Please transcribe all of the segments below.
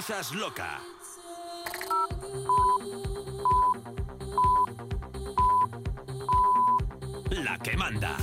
Sintonizas loca. La que manda.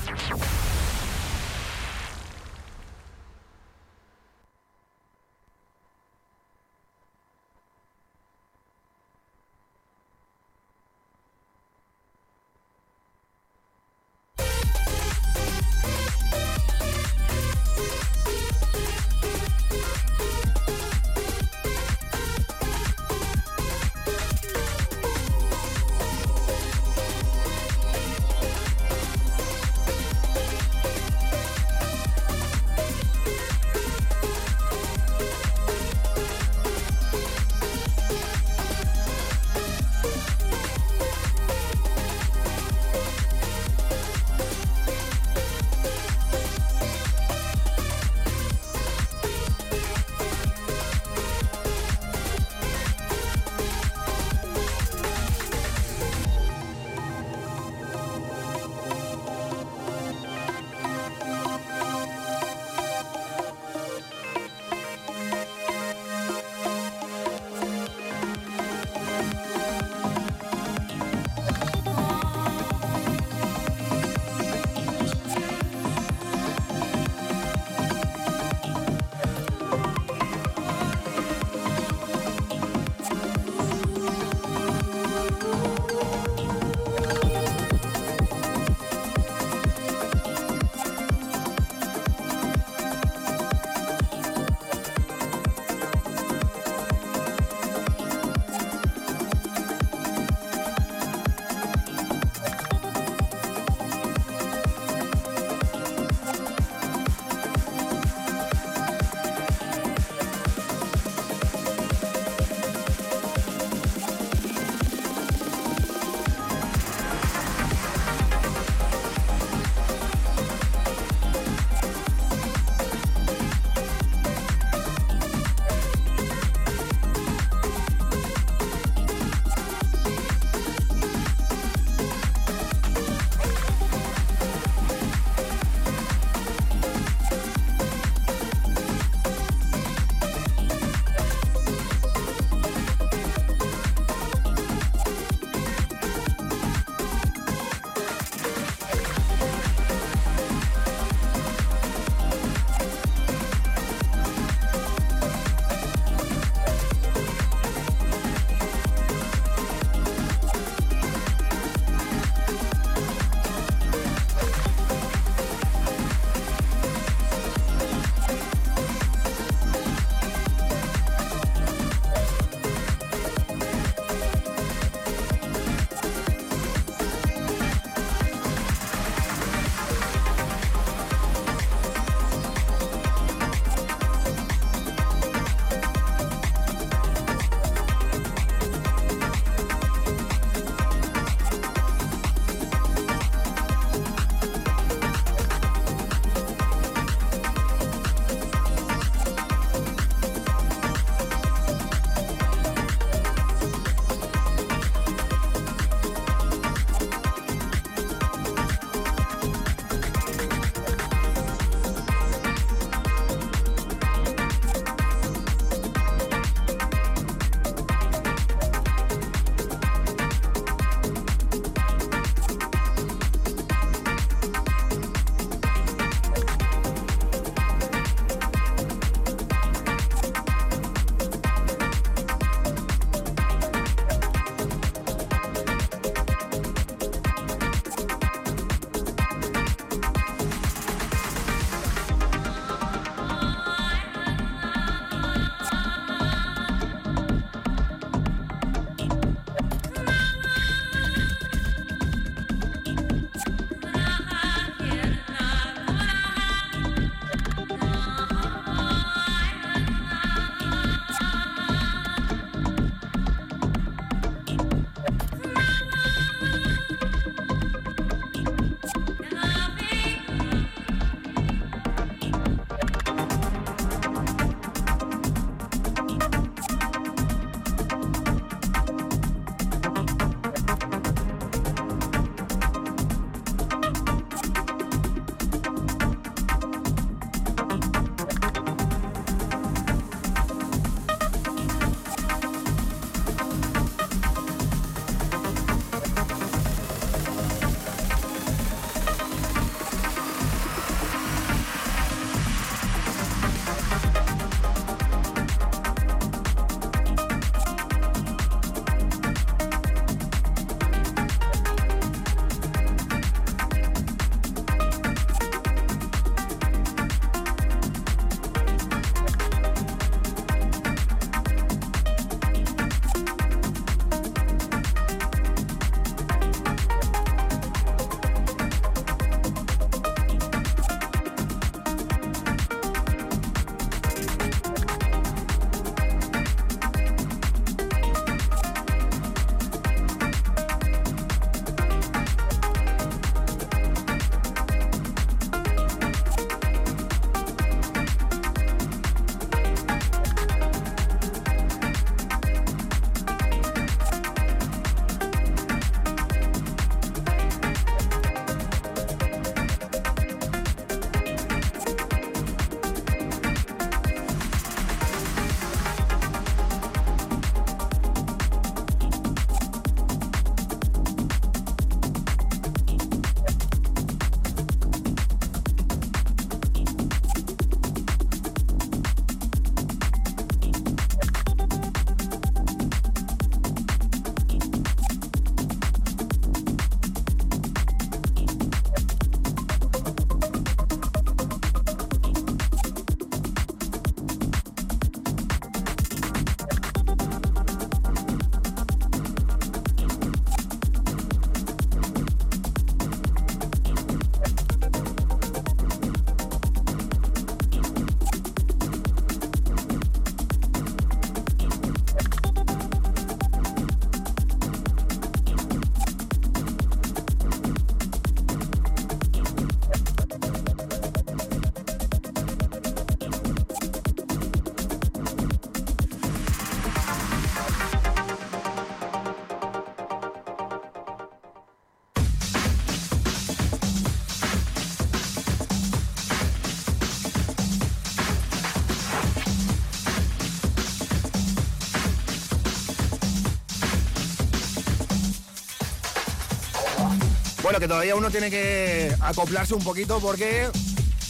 Bueno, que todavía uno tiene que acoplarse un poquito porque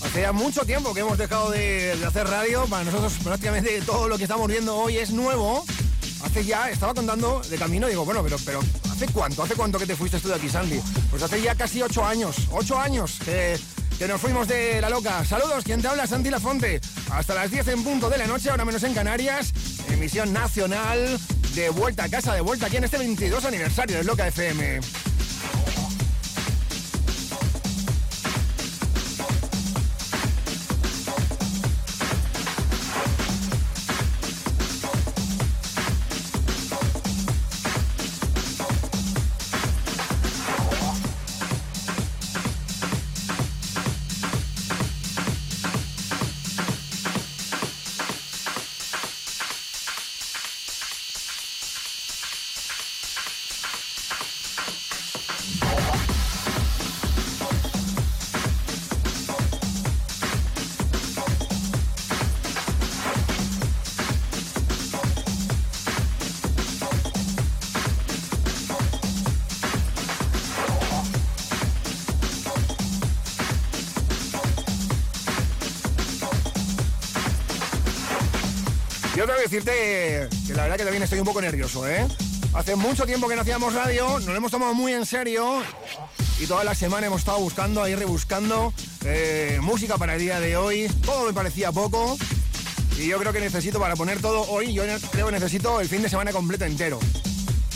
hace ya mucho tiempo que hemos dejado de, hacer radio. Para nosotros prácticamente todo lo que estamos viendo hoy es nuevo. Hace ya, estaba contando de camino, digo, bueno, pero, pero ¿hace cuánto? ¿Hace cuánto que te fuiste tú de aquí, Sandy? Pues hace ya casi ocho años, ocho años que, que nos fuimos de la loca. Saludos, ¿quién te habla? Santi Lafonte. Hasta las 10 en punto de la noche, ahora menos en Canarias, emisión nacional de vuelta a casa, de vuelta aquí en este 22 aniversario de Loca FM. Decirte que la verdad que también estoy un poco nervioso, ¿eh? Hace mucho tiempo que no hacíamos radio, nos lo hemos tomado muy en serio y toda la semana hemos estado buscando, ahí rebuscando eh, música para el día de hoy. Todo me parecía poco y yo creo que necesito para poner todo hoy, yo creo que necesito el fin de semana completo entero.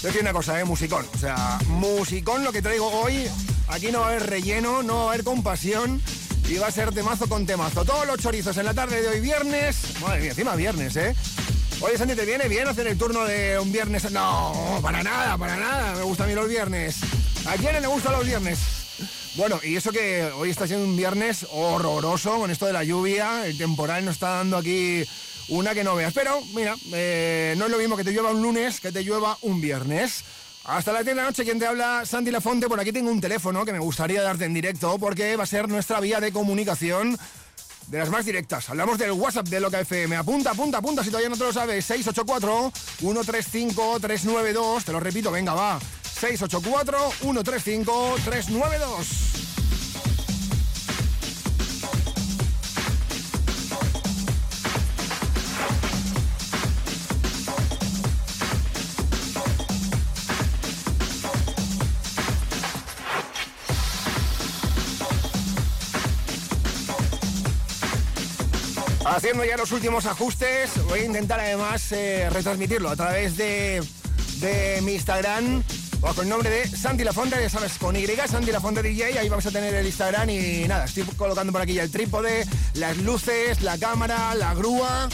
Yo decir una cosa, ¿eh? Musicón. O sea, musicón lo que traigo hoy. Aquí no va a haber relleno, no va a haber compasión. Y va a ser temazo con temazo. Todos los chorizos en la tarde de hoy viernes. Madre mía, encima viernes, ¿eh? Oye, Santi, ¿te viene bien hacer el turno de un viernes? No, para nada, para nada. Me gusta a mí los viernes. ¿A quién le gustan los viernes? Bueno, y eso que hoy está siendo un viernes horroroso con esto de la lluvia. El temporal nos está dando aquí una que no veas. Pero, mira, eh, no es lo mismo que te llueva un lunes que te llueva un viernes. Hasta las 10 de la noche, quien te habla, Santi Lafonte. Por aquí tengo un teléfono que me gustaría darte en directo porque va a ser nuestra vía de comunicación de las más directas. Hablamos del WhatsApp de Loca FM. Apunta, apunta, apunta si todavía no te lo sabes. 684-135-392. Te lo repito, venga, va. 684-135-392. Haciendo ya los últimos ajustes, voy a intentar además eh, retransmitirlo a través de, mi Instagram bajo el nombre de Santi Lafonte, ya sabes, con Y, Santi Lafonte DJ, ahí vamos a tener el Instagram y nada, estoy colocando por aquí ya el trípode, las luces, la cámara, la grúa.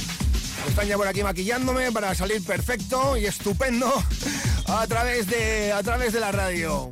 Están ya por aquí maquillándome para salir perfecto y estupendo a través de, a través de la radio.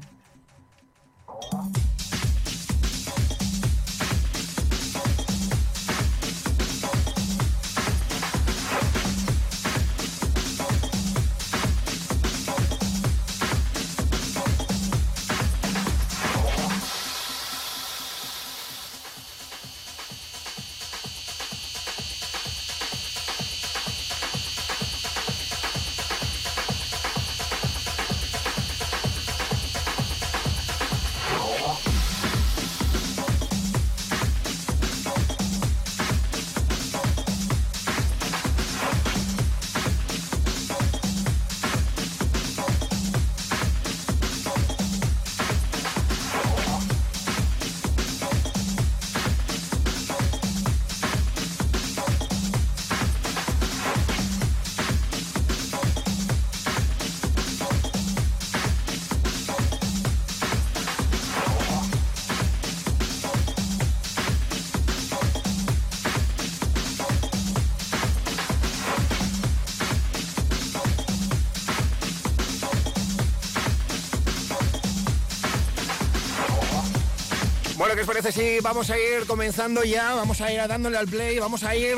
¿Qué os parece si vamos a ir comenzando ya? Vamos a ir dándole al play, vamos a ir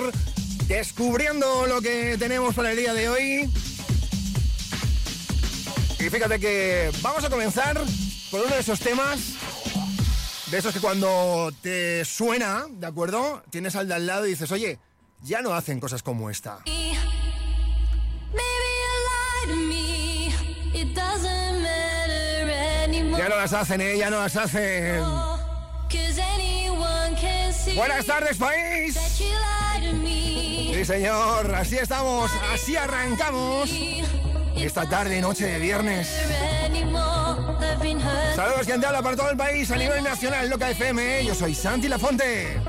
descubriendo lo que tenemos para el día de hoy. Y fíjate que vamos a comenzar por uno de esos temas, de esos que cuando te suena, ¿de acuerdo? Tienes al de al lado y dices, oye, ya no hacen cosas como esta. Ya no las hacen, ¿eh? Ya no las hacen. Buenas tardes, país. Sí, señor. Así estamos. Así arrancamos. Esta tarde, noche de viernes. Saludos, quien te habla para todo el país a nivel nacional, Loca FM. Yo soy Santi Lafonte.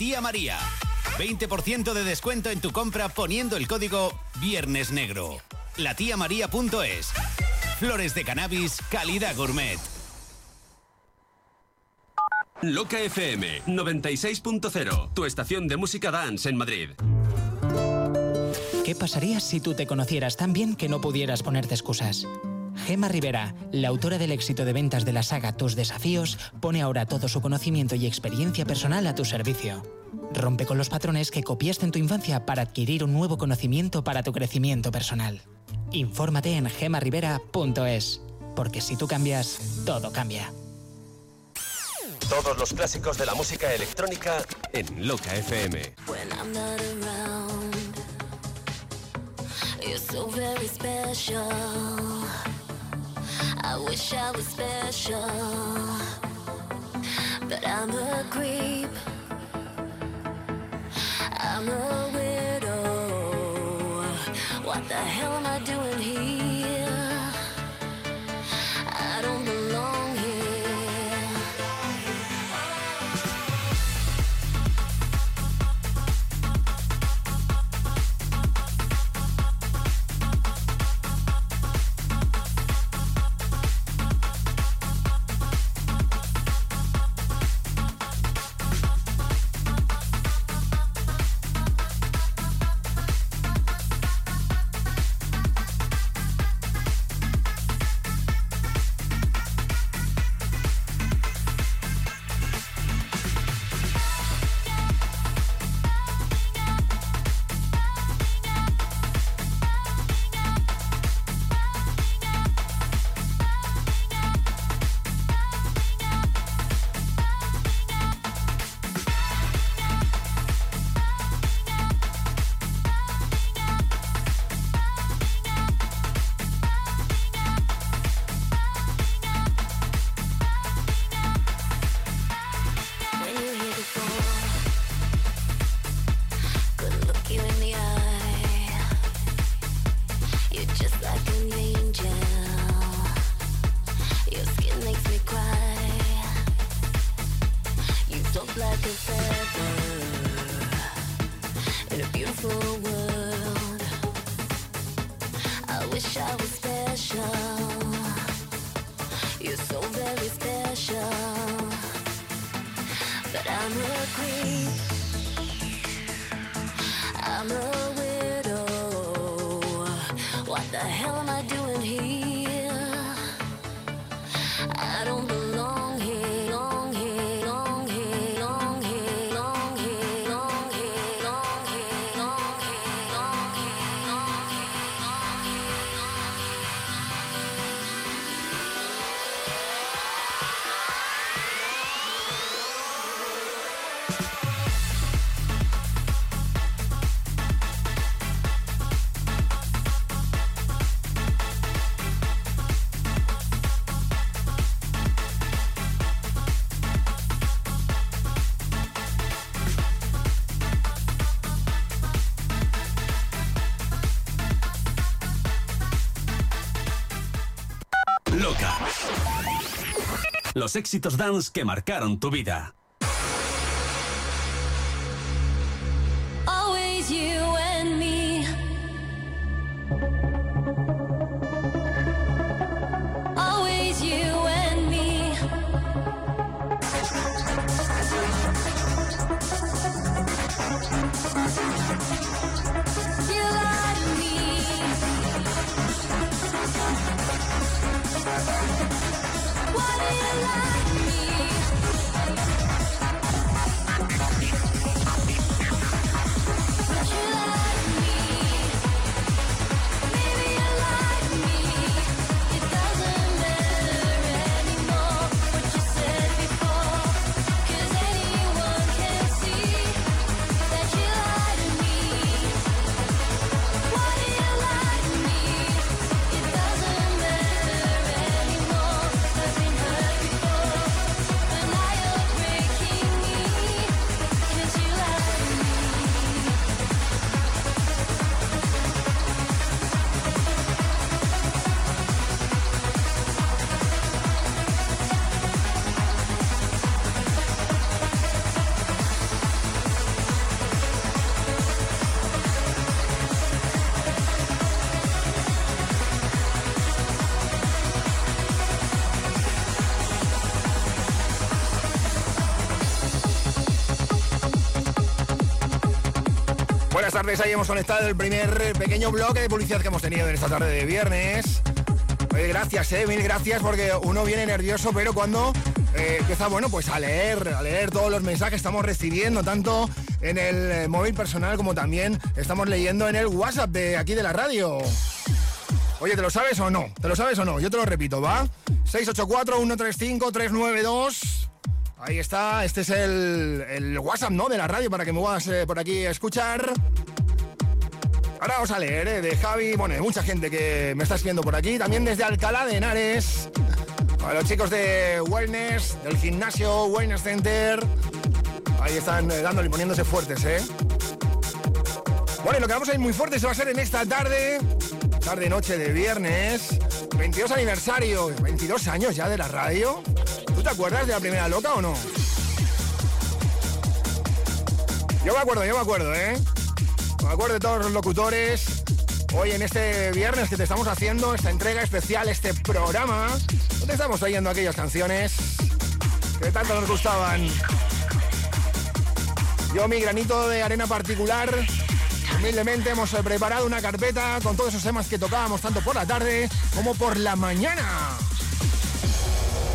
Tía María. 20% de descuento en tu compra poniendo el código Viernes Negro. Latiamaría.es. Flores de cannabis, calidad gourmet. Loca FM 96.0, tu estación de música dance en Madrid. ¿Qué pasaría si tú te conocieras tan bien que no pudieras ponerte excusas? Gema Rivera, la autora del éxito de ventas de la saga Tus Desafíos, pone ahora todo su conocimiento y experiencia personal a tu servicio. Rompe con los patrones que copiaste en tu infancia para adquirir un nuevo conocimiento para tu crecimiento personal. Infórmate en gemarrivera.es, porque si tú cambias, todo cambia. Todos los clásicos de la música electrónica en Loca FM. I wish I was special, but I'm a creep. I'm a widow. What the hell am I doing Los éxitos dance que marcaron tu vida. Tardes, ahí hemos conectado el primer pequeño bloque de publicidad que hemos tenido en esta tarde de viernes. Oye, gracias, eh, mil gracias, porque uno viene nervioso, pero cuando eh, empieza, bueno, pues a leer, a leer todos los mensajes que estamos recibiendo, tanto en el eh, móvil personal como también estamos leyendo en el WhatsApp de aquí de la radio. Oye, ¿te lo sabes o no? ¿Te lo sabes o no? Yo te lo repito, ¿va? 684-135-392. Ahí está, este es el, el WhatsApp, ¿no? De la radio para que me puedas eh, por aquí a escuchar. Ahora vamos a leer, ¿eh? De Javi, bueno, hay mucha gente que me está escribiendo por aquí. También desde Alcalá de Henares. A los chicos de Wellness, del gimnasio Wellness Center. Ahí están eh, dándole y poniéndose fuertes, ¿eh? Bueno, lo que vamos a ir muy fuerte se va a ser en esta tarde, tarde-noche de viernes, 22 aniversario, 22 años ya de la radio. ¿Tú te acuerdas de la primera loca o no? Yo me acuerdo, yo me acuerdo, ¿eh? Me acuerdo de todos los locutores. Hoy en este viernes que te estamos haciendo esta entrega especial, este programa, donde estamos trayendo aquellas canciones que tanto nos gustaban. Yo mi granito de arena particular, humildemente hemos eh, preparado una carpeta con todos esos temas que tocábamos tanto por la tarde como por la mañana.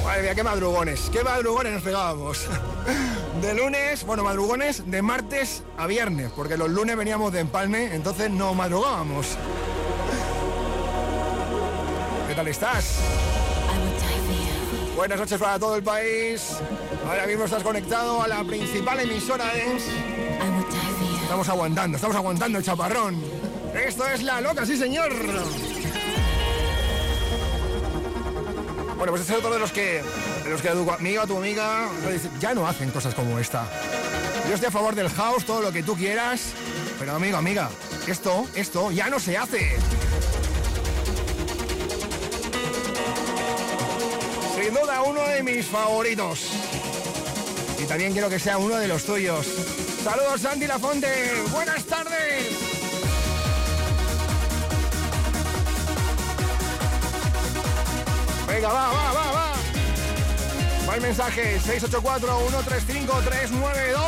Madre mía, qué madrugones, qué madrugones nos pegábamos. De lunes, bueno, madrugones de martes a viernes, porque los lunes veníamos de empalme, entonces no madrugábamos. ¿Qué tal estás? Buenas noches para todo el país. Ahora mismo estás conectado a la principal emisora de... Estamos aguantando, estamos aguantando el chaparrón. Esto es La Loca, sí señor. Bueno, pues este es otro de los que, de los que tu amiga, tu amiga, ya no hacen cosas como esta. Yo estoy a favor del house, todo lo que tú quieras, pero amigo, amiga, esto, esto ya no se hace. Sin duda uno de mis favoritos. Y también quiero que sea uno de los tuyos. Saludos Santi Lafonte, buenas tardes. Venga, va, va, va, va. Va el mensaje 684-135-392.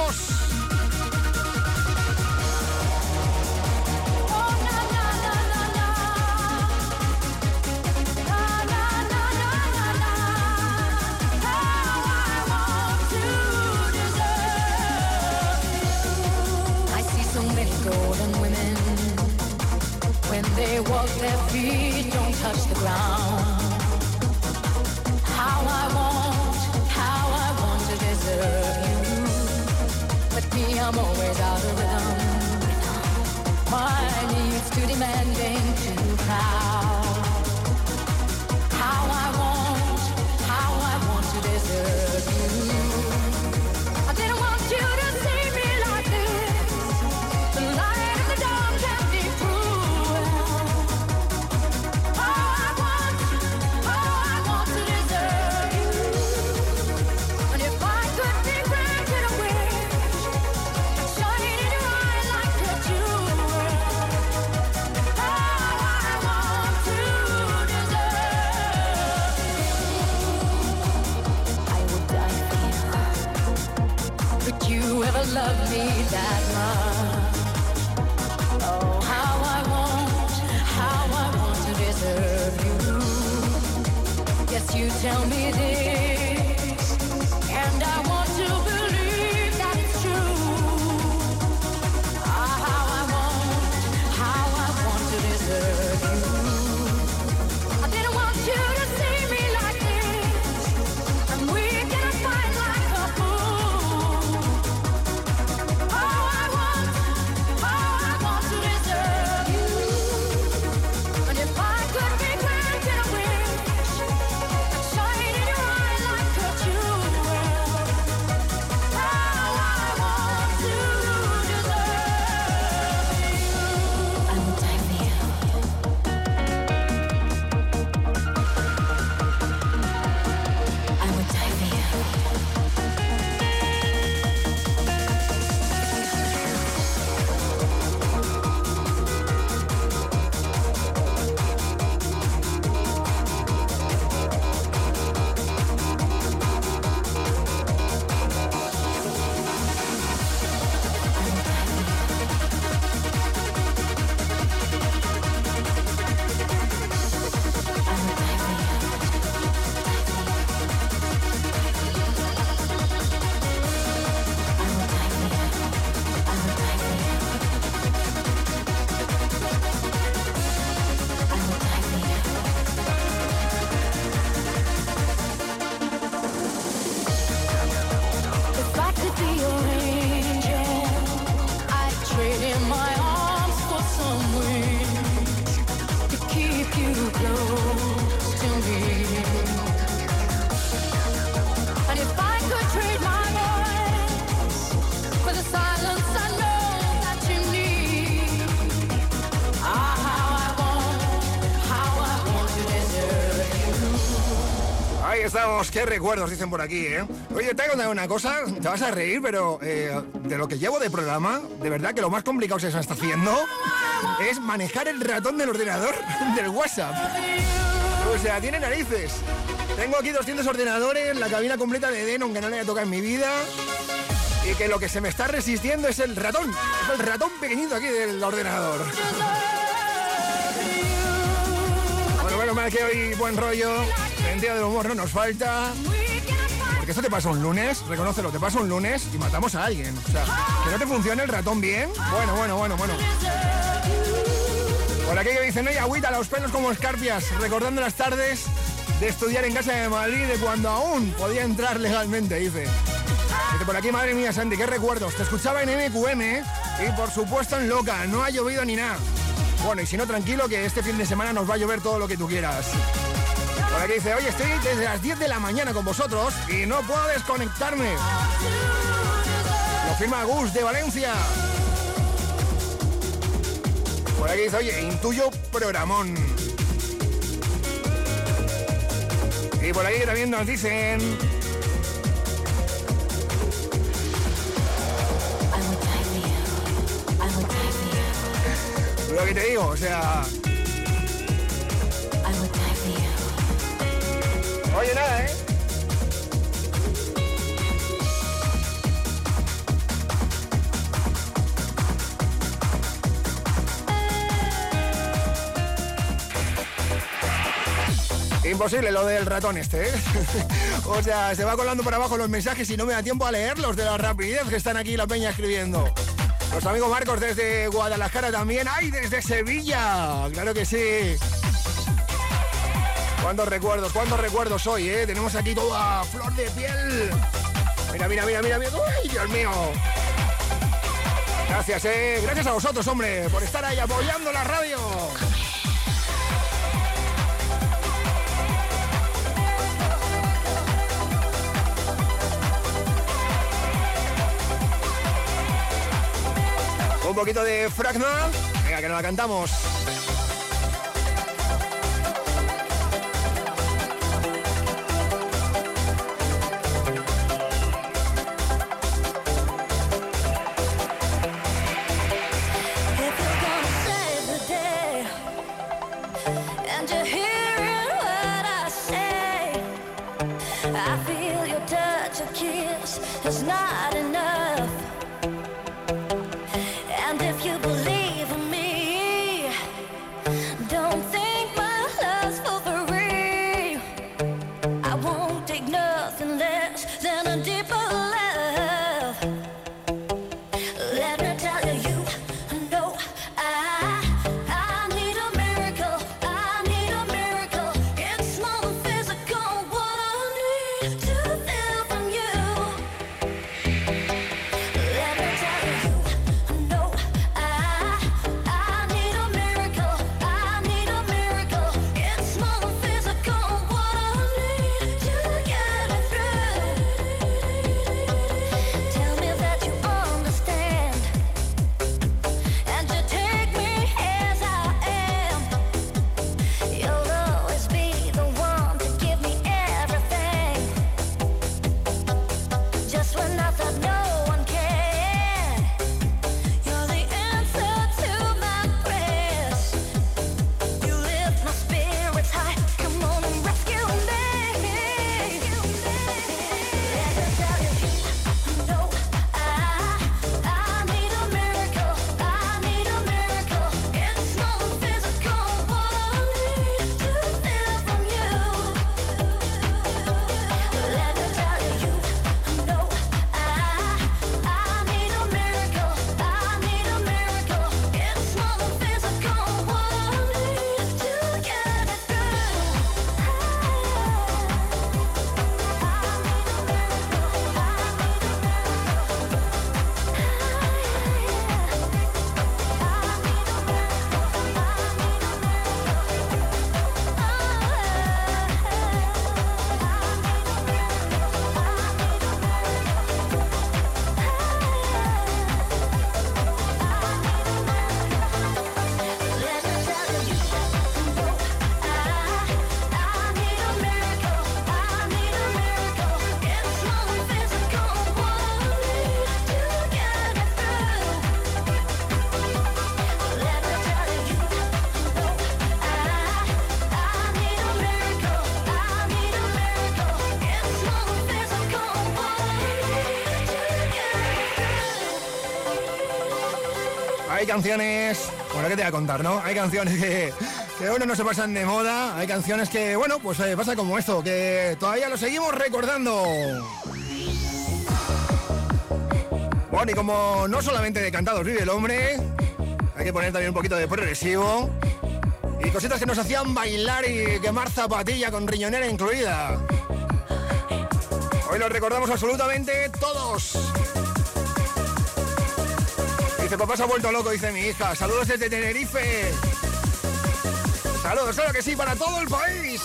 I see so many golden women when they walk their feet don't touch the ground. I'm always out of rhythm. My needs too demanding, too proud. How I Estamos, qué recuerdos dicen por aquí, ¿eh? Oye, te voy a una cosa, te vas a reír, pero eh, de lo que llevo de programa, de verdad que lo más complicado que se está haciendo es manejar el ratón del ordenador del WhatsApp. O sea, tiene narices. Tengo aquí 200 ordenadores, la cabina completa de Denon que no le haya tocado en mi vida. Y que lo que se me está resistiendo es el ratón. El ratón pequeñito aquí del ordenador. Bueno, bueno, más que hoy buen rollo. Sentido del humor no nos falta. Porque esto te pasa un lunes, reconócelo, te pasa un lunes y matamos a alguien. O sea, que no te funcione el ratón bien. Bueno, bueno, bueno, bueno. Por aquí que dicen, hay agüita, los pelos como escarpias, recordando las tardes de estudiar en casa de Madrid de cuando aún podía entrar legalmente, dice. Dice por aquí, madre mía, Sandy, qué recuerdos. Te escuchaba en MQM y por supuesto en Loca, no ha llovido ni nada. Bueno, y si no, tranquilo, que este fin de semana nos va a llover todo lo que tú quieras. Por aquí dice, oye, estoy desde las 10 de la mañana con vosotros y no puedo desconectarme. Lo firma Gus de Valencia. Por aquí dice, oye, intuyo programón. Y por aquí también nos dicen, lo que te digo, o sea, oye, nada, ¿eh? Imposible lo del ratón este, ¿eh? o sea, se va colando por abajo los mensajes y no me da tiempo a leerlos de la rapidez que están aquí la peña escribiendo. Los amigos Marcos desde Guadalajara también. ¡Ay, desde Sevilla! Claro que sí. ¿Cuántos recuerdos? ¿Cuántos recuerdos hoy, eh? Tenemos aquí toda flor de piel. Mira, mira, mira, mira, mira. ¡Ay, Dios mío! Gracias, eh. Gracias a vosotros, hombre, por estar ahí apoyando la radio. Un poquito de fragma. Venga, que nos la cantamos. Canciones, bueno, ¿qué te voy a contar, no? Hay canciones que, bueno, no se pasan de moda, hay canciones que, bueno, pues eh, pasa como esto, que todavía lo seguimos recordando. Bueno, y como no solamente de cantados vive el hombre, hay que poner también un poquito de progresivo. Y cositas que nos hacían bailar y quemar zapatilla con riñonera incluida. Hoy lo recordamos absolutamente todos. Dice, papá se ha vuelto loco, dice mi hija. Saludos desde Tenerife. Saludos, claro que sí, para todo el país.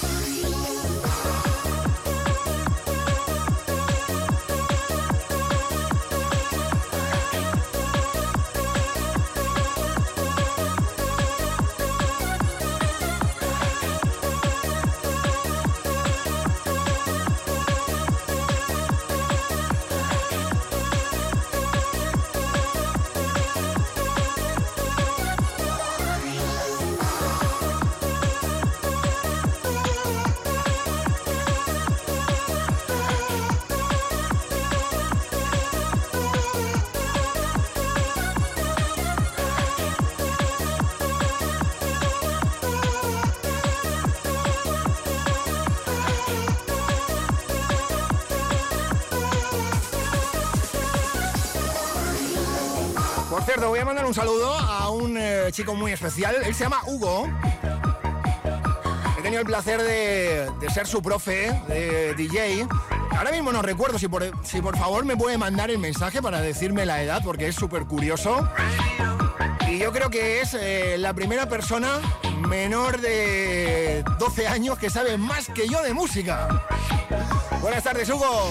Un saludo a un eh, chico muy especial. Él se llama Hugo. He tenido el placer de, ser su profe de DJ. Ahora mismo no recuerdo si por, si por favor me puede mandar el mensaje para decirme la edad, porque es súper curioso. Y yo creo que es eh, la primera persona menor de 12 años que sabe más que yo de música. Buenas tardes, Hugo.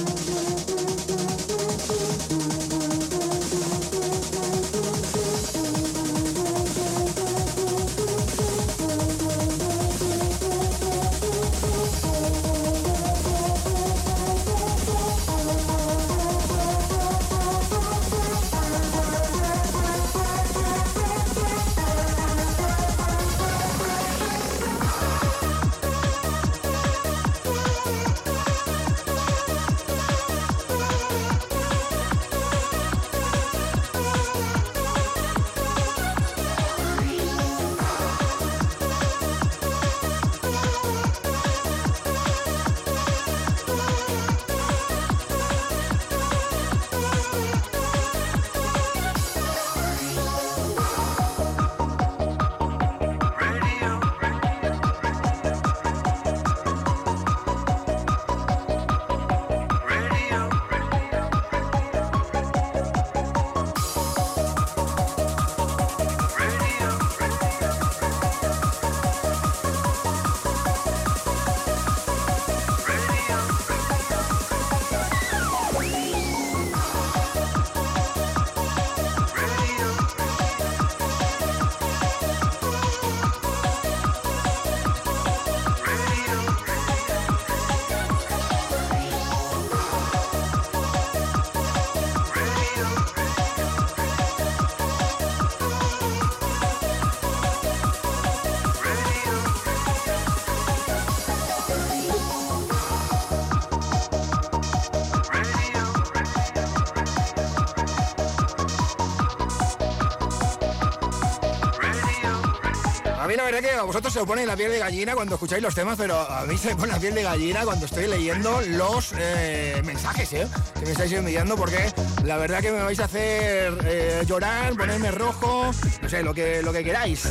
Que vosotros se os pone la piel de gallina cuando escucháis los temas, pero a mí se me pone la piel de gallina cuando estoy leyendo los eh, mensajes ¿eh? que me estáis enviando, porque la verdad que me vais a hacer eh, llorar, ponerme rojo, no sé, lo que, lo que queráis.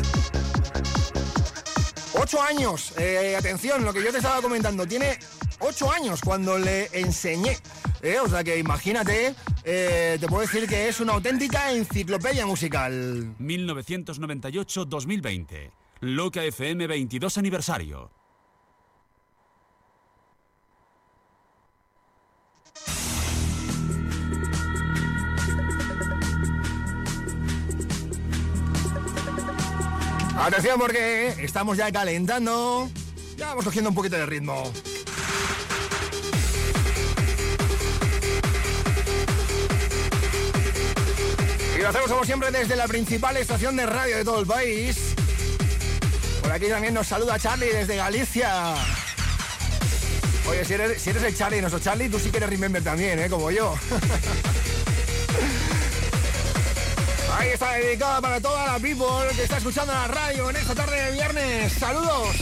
8 ocho años. Eh, atención, lo que yo te estaba comentando. Tiene ocho años cuando le enseñé. O sea que imagínate, te puedo decir que es una auténtica enciclopedia musical. 1998-2020. Loca FM 22 aniversario. Atención porque estamos ya calentando. Ya vamos cogiendo un poquito de ritmo. Y lo hacemos como siempre desde la principal estación de radio de todo el país. Por aquí también nos saluda Charlie desde Galicia. Oye, si eres, el Charlie, nuestro Charlie, tú sí que eres Remember también, ¿eh? Como yo. Ahí está dedicada para toda la people que está escuchando la radio en esta tarde de viernes. Saludos.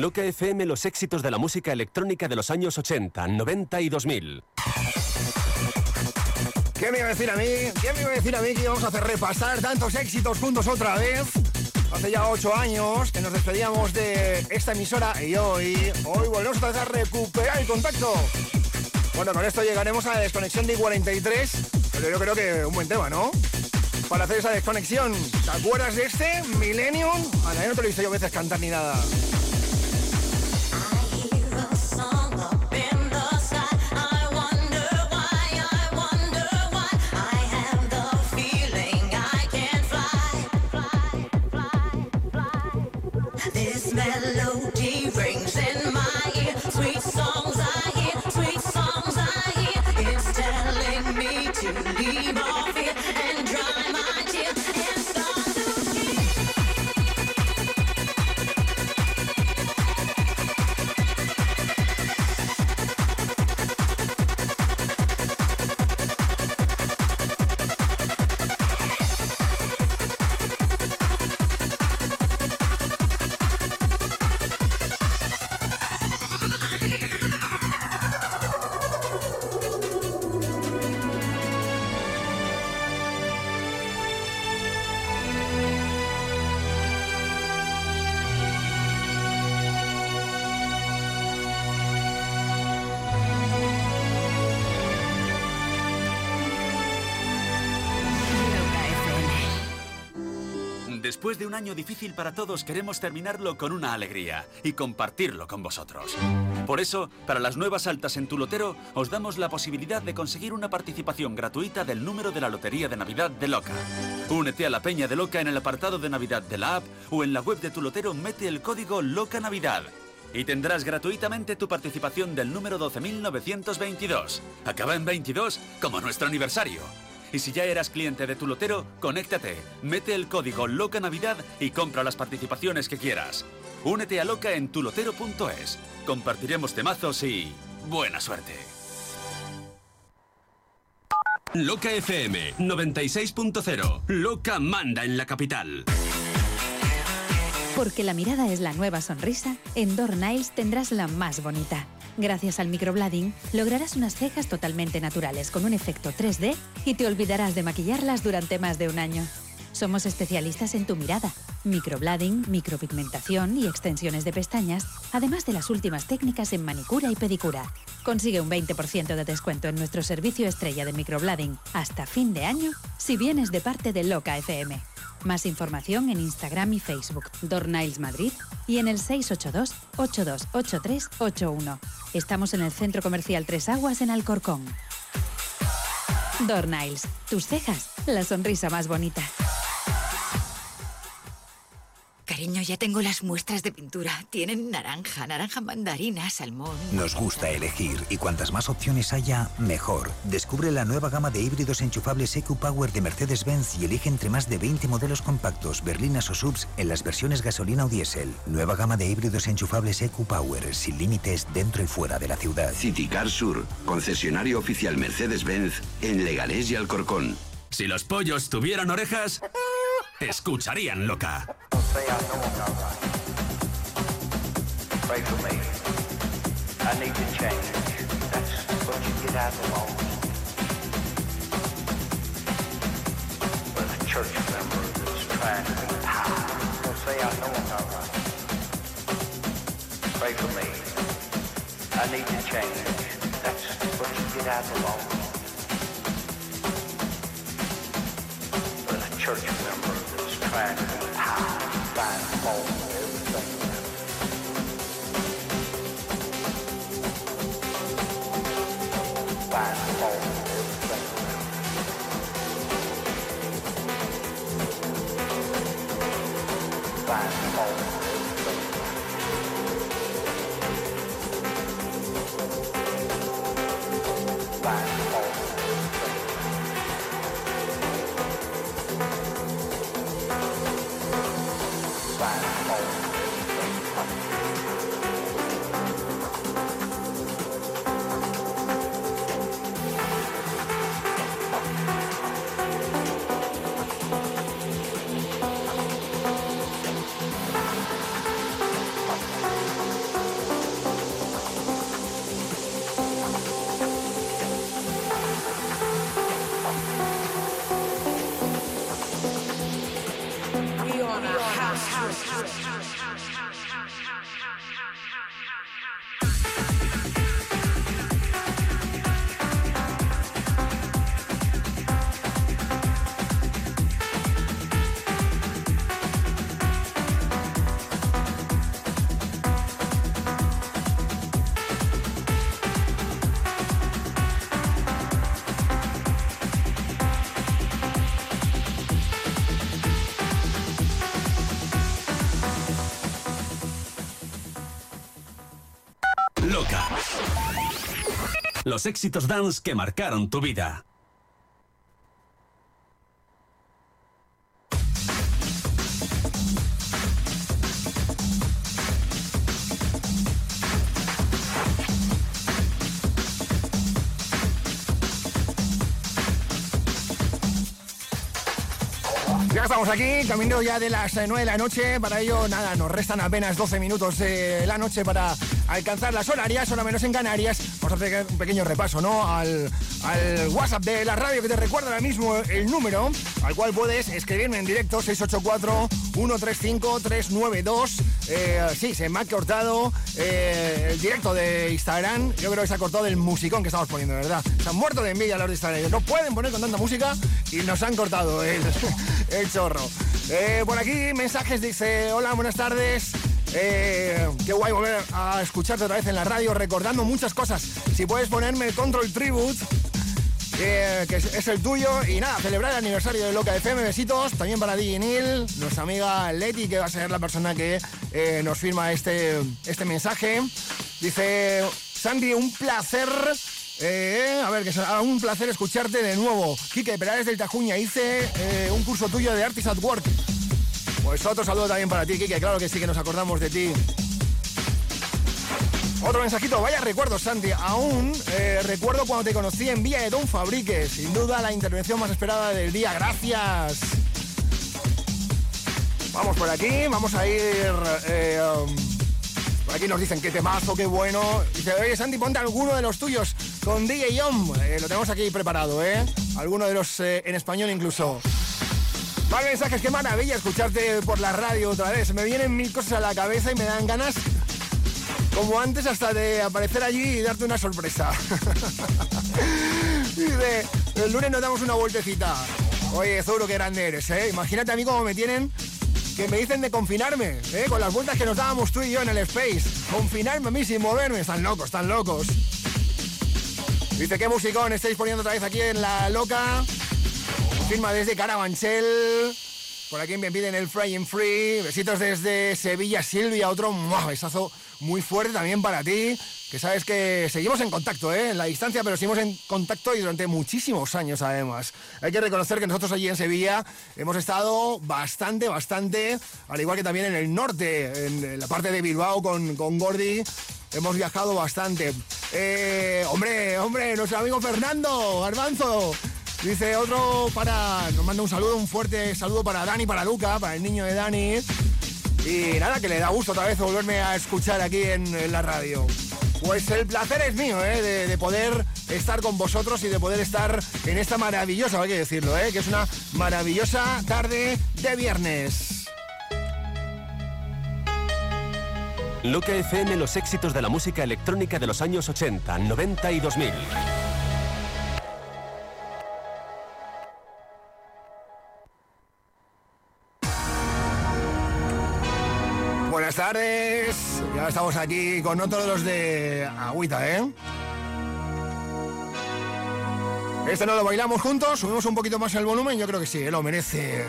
Loca FM los éxitos de la música electrónica de los años 80, 90 y 2000. ¿Qué me iba a decir a mí? ¿Qué me iba a decir a mí que íbamos a hacer repasar tantos éxitos juntos otra vez? Hace ya ocho años que nos despedíamos de esta emisora y hoy, hoy volvemos a recuperar el contacto. Bueno, con esto llegaremos a la desconexión de I-43, pero yo creo que un buen tema, ¿no? Para hacer esa desconexión. ¿Te acuerdas de este? Millennium. A nadie no te lo he visto yo veces cantar ni nada. Después de un año difícil para todos, queremos terminarlo con una alegría y compartirlo con vosotros. Por eso, para las nuevas altas en tu lotero, os damos la posibilidad de conseguir una participación gratuita del número de la Lotería de Navidad de Loca. Únete a la Peña de Loca en el apartado de Navidad de la app o en la web de tu lotero mete el código Loca Navidad. Y tendrás gratuitamente tu participación del número 12.922. Acaba en 22 como nuestro aniversario. Y si ya eras cliente de tu lotero, conéctate, mete el código Loca Navidad y compra las participaciones que quieras. Únete a Loca en tulotero.es. Compartiremos temazos y buena suerte. Loca FM 96.0. Loca manda en la capital. Porque la mirada es la nueva sonrisa, en Door Niles tendrás la más bonita. Gracias al microblading, lograrás unas cejas totalmente naturales con un efecto 3D y te olvidarás de maquillarlas durante más de un año. Somos especialistas en tu mirada, microblading, micropigmentación y extensiones de pestañas, además de las últimas técnicas en manicura y pedicura. Consigue un 20% de descuento en nuestro servicio estrella de microblading hasta fin de año si vienes de parte de Loca FM. Más información en Instagram y Facebook, Dorniles Madrid y en el 682-828381. Estamos en el Centro Comercial Tres Aguas en Alcorcón. Dorniles, tus cejas, la sonrisa más bonita. Cariño, ya tengo las muestras de pintura. Tienen naranja, naranja mandarina, salmón. Nos gusta elegir y cuantas más opciones haya, mejor. Descubre la nueva gama de híbridos enchufables EQ Power de Mercedes-Benz y elige entre más de 20 modelos compactos, berlinas o subs en las versiones gasolina o diésel. Nueva gama de híbridos enchufables EQ Power, sin límites dentro y fuera de la ciudad. Citicar Sur, concesionario oficial Mercedes-Benz en Leganés y Alcorcón. Si los pollos tuvieran orejas, escucharían loca. Pray for me. I need to change. That's what you get out of the. But a church member that's trying to be. Don't say I know I'm not right. Pray for me. I need to change. That's what you get out of the. But a church member that's trying to be band, home, everything. Los éxitos dance que marcaron tu vida. Ya estamos aquí, camino ya de las 9 de la noche. Para ello, nada, nos restan apenas 12 minutos de la noche para alcanzar las horarias, hora menos en Canarias. Un pequeño repaso, ¿no? Al, al WhatsApp de la radio que te recuerda ahora mismo el número al cual puedes escribirme en directo 684-135-392. Eh, sí, se me ha cortado eh, el directo de Instagram. Yo creo que se ha cortado el musicón que estamos poniendo, verdad. Se han muerto de envidia los de Instagram. No pueden poner con tanta música y nos han cortado el, el chorro. Eh, por aquí, mensajes dice: Hola, buenas tardes. Eh, qué guay volver a escucharte otra vez en la radio, recordando muchas cosas. Si puedes ponerme el Control Tribute, eh, que es, el tuyo. Y nada, celebrar el aniversario de Loca FM. Besitos. También para Neil, nuestra amiga Leti, que va a ser la persona que eh, nos firma este, este mensaje. Dice: Sandy, un placer. eh, a ver, que será un placer escucharte de nuevo. Quique Perales del Tajuña, hice un curso tuyo de Artist at Work. Pues otro saludo también para ti, Quique. Claro que sí que nos acordamos de ti. Otro mensajito, vaya recuerdo, Santi. Aún eh, recuerdo cuando te conocí en Villa de Don Fabrique. Sin duda la intervención más esperada del día. Gracias. Vamos por aquí, vamos a ir. eh, um, por aquí nos dicen qué temazo, qué bueno. Dice, oye Santi, ponte alguno de los tuyos con DJ Yom. Eh, lo tenemos aquí preparado, ¿eh? Alguno de los en español incluso. Más mensajes, qué maravilla escucharte por la radio otra vez. Me vienen mil cosas a la cabeza y me dan ganas, como antes, hasta de aparecer allí y darte una sorpresa. Dice, el lunes nos damos una vueltecita. Oye, Zuro, qué grande eres, ¿eh? Imagínate a mí cómo me tienen, que me dicen de confinarme, ¿eh? Con las vueltas que nos dábamos tú y yo en el Space. Confinarme a mí sin moverme. Están locos, están locos. Dice, qué musicón estáis poniendo otra vez aquí en La Loca. Firma desde Carabanchel. Por aquí me piden el Fry and Free. Besitos desde Sevilla, Silvia. Otro besazo muy fuerte también para ti. Que sabes que seguimos en contacto, ¿eh? En la distancia, pero seguimos en contacto y durante muchísimos años además. Hay que reconocer que nosotros allí en Sevilla hemos estado bastante, bastante, al igual que también en el norte, en la parte de Bilbao con, con Gordy. Hemos viajado bastante. Eh, hombre, hombre, nuestro amigo Fernando Garbanzo. Dice otro para. Nos manda un saludo, un fuerte saludo para Dani, para Luca, para el niño de Dani. Y nada, que le da gusto otra vez volverme a escuchar aquí en, la radio. Pues el placer es mío, ¿eh? de, de poder estar con vosotros y de poder estar en esta maravillosa, hay que decirlo, ¿eh? que es una maravillosa tarde de viernes. Loca FM, los éxitos de la música electrónica de los años 80, 90 y 2000. Buenas tardes. Ya estamos aquí con otro de los de Agüita, ¿eh? Este no lo bailamos juntos, subimos un poquito más el volumen, yo creo que sí, ¿eh? lo merece.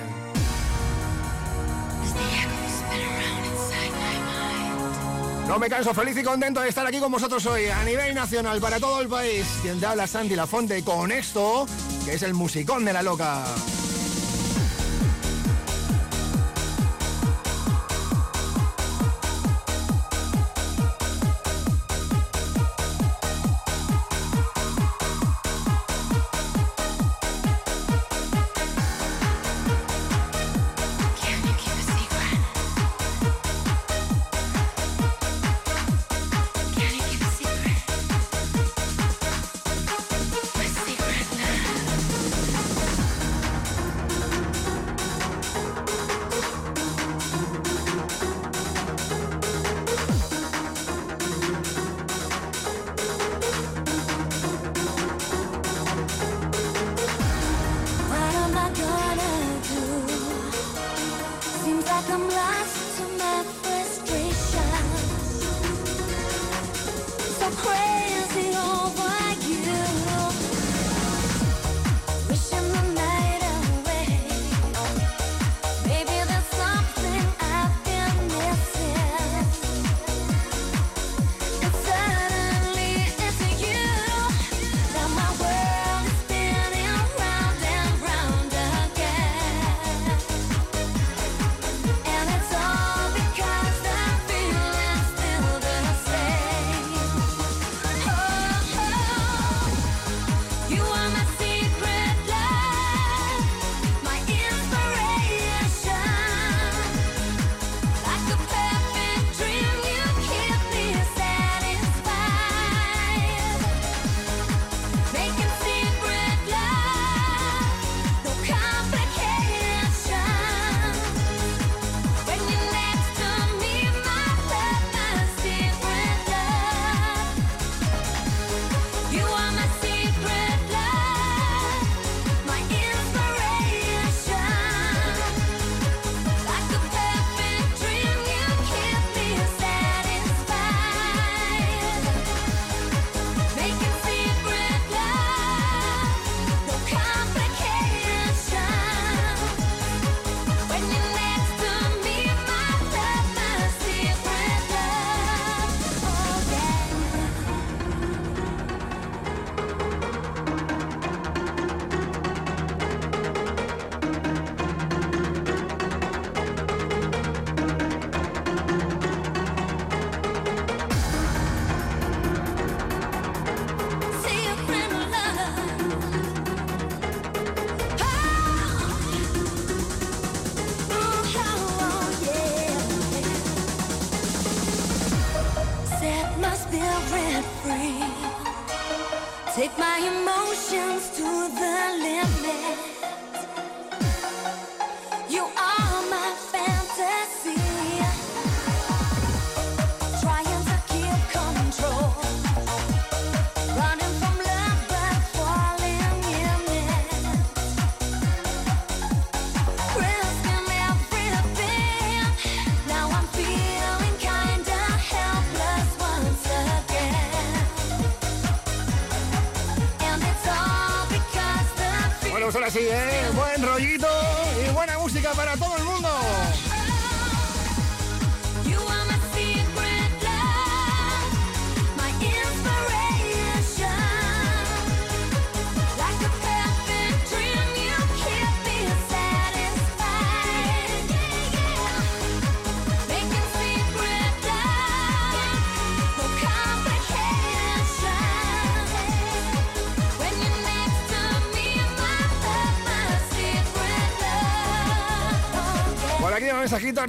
No me canso, feliz y contento de estar aquí con vosotros hoy, a nivel nacional, para todo el país. Quien te habla, Santi Lafonte, con esto, que es el musicón de la loca.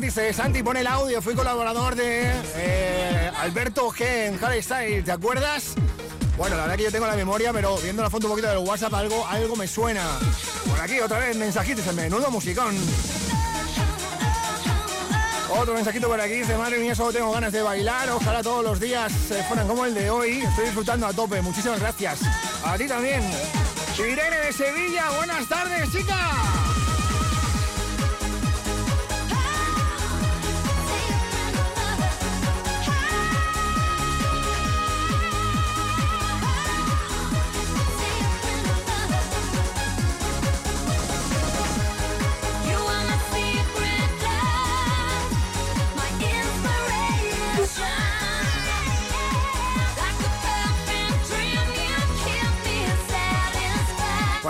Dice Santi, pone el audio, fui colaborador de eh, Alberto G en Harry Style, ¿te acuerdas? Bueno, la verdad que yo tengo la memoria, pero viendo la foto un poquito del WhatsApp algo, algo me suena. Por aquí otra vez mensajitos, el menudo musicón. Otro mensajito por aquí, dice, madre mía, solo tengo ganas de bailar, ojalá todos los días se fueran como el de hoy. Estoy disfrutando a tope, muchísimas gracias. A ti también. Irene de Sevilla, buenas tardes, chica.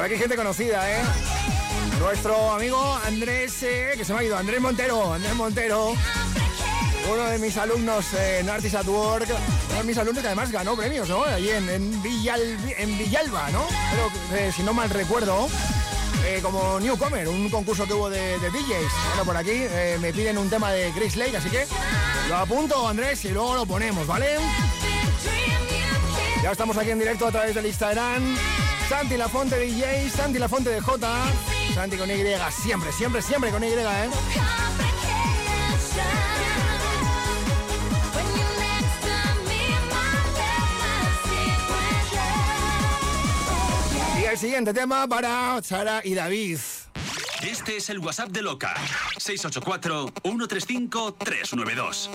Aquí gente conocida, ¿eh? Nuestro amigo Andrés, eh, que se me ha ido, Andrés Montero, Andrés Montero, uno de mis alumnos eh, en Artist at Work, uno de mis alumnos que además ganó premios, ¿no? Allí en, en, en Villalba, ¿no? Eh, si no mal recuerdo, eh, como Newcomer, un concurso que hubo de, de DJs. Bueno, por aquí me piden un tema de Chris Lake, así que lo apunto, Andrés, y luego lo ponemos, ¿vale? Ya estamos aquí en directo a través del Instagram. Santi La Fonte DJ, Santi La Fonte de J. Santi con Y, siempre, siempre, siempre con Y, ¿eh? Y el siguiente tema para Sara y David. Este es el WhatsApp de Loca. 684-135-392.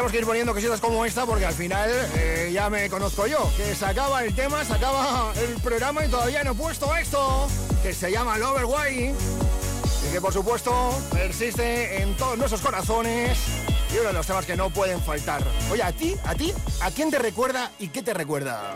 Tenemos que ir poniendo cositas como esta porque al final eh, ya me conozco yo. Que se acaba el tema, se acaba el programa y todavía no he puesto esto, que se llama Lover Why. Y que por supuesto persiste en todos nuestros corazones y uno de los temas que no pueden faltar. Oye, a ti, a ti, ¿a quién te recuerda y qué te recuerda?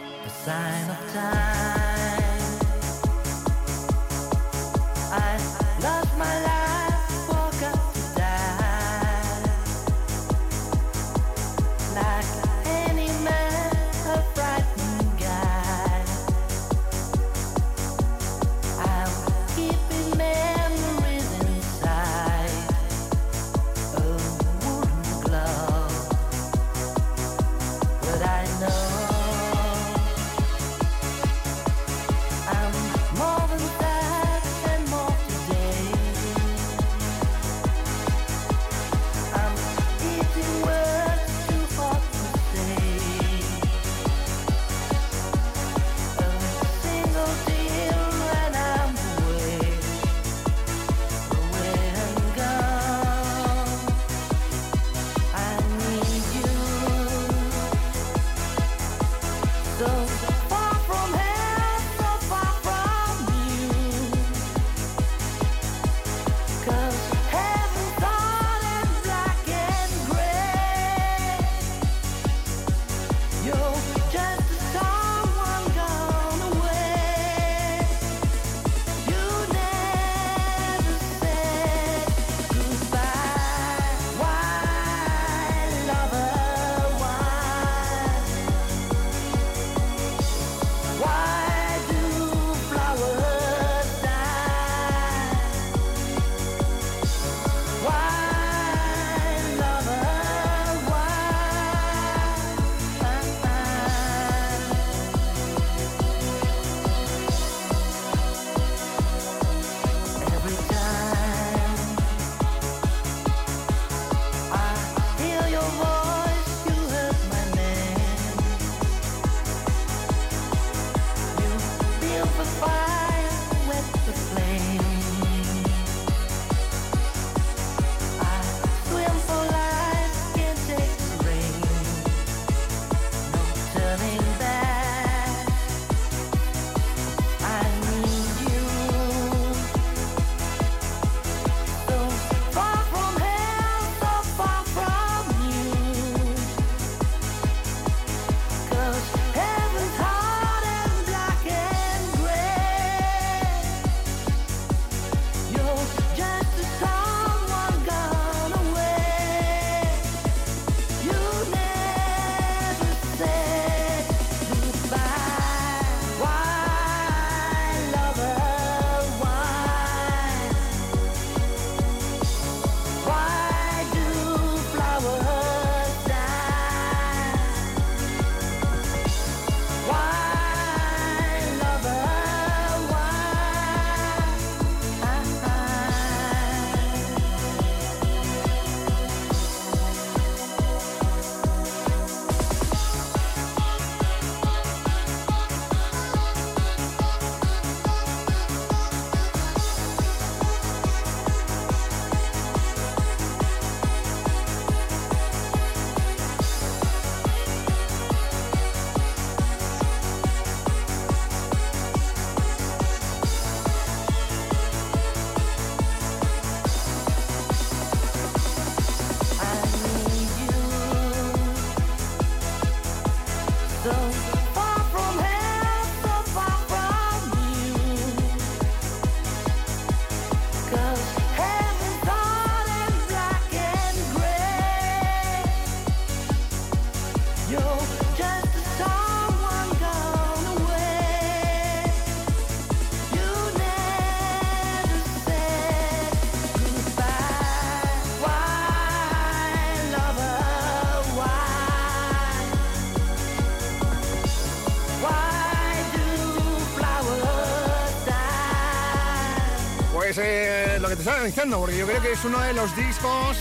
Porque yo creo que es uno de los discos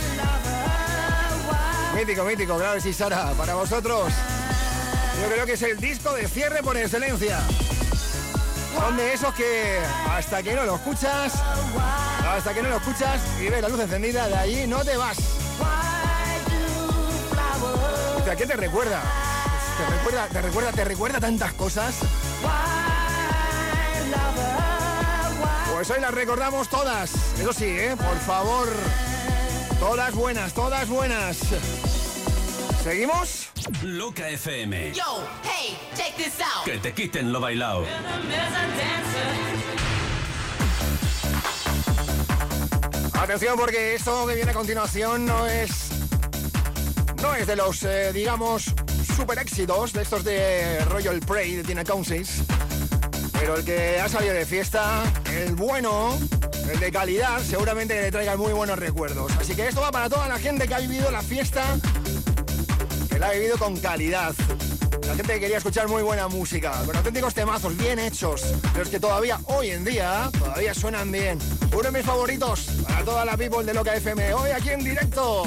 mítico, mítico, claro sí, Sara, para vosotros. Yo creo que es el disco de cierre por excelencia. Son de esos que hasta que no lo escuchas, hasta que no lo escuchas y ves la luz encendida, de allí no te vas. ¿A qué te recuerda? Pues te recuerda, te recuerda, te recuerda tantas cosas. Pues hoy las recordamos todas. Eso sí, ¿eh? Por favor. Todas buenas, todas buenas. ¿Seguimos? Loca FM. Yo, hey, check this out. Que te quiten lo bailado. Atención porque esto que viene a continuación no es no es de los eh, digamos super éxitos de estos de Royal Prey de Tina Councils, pero el que ha salido de fiesta, el bueno, el de calidad, seguramente le traiga muy buenos recuerdos. Así que esto va para toda la gente que ha vivido la fiesta, que la ha vivido con calidad. La gente que quería escuchar muy buena música, con auténticos temazos bien hechos, los que todavía hoy en día todavía suenan bien. Uno de mis favoritos para toda la people de Loca FM, hoy aquí en directo.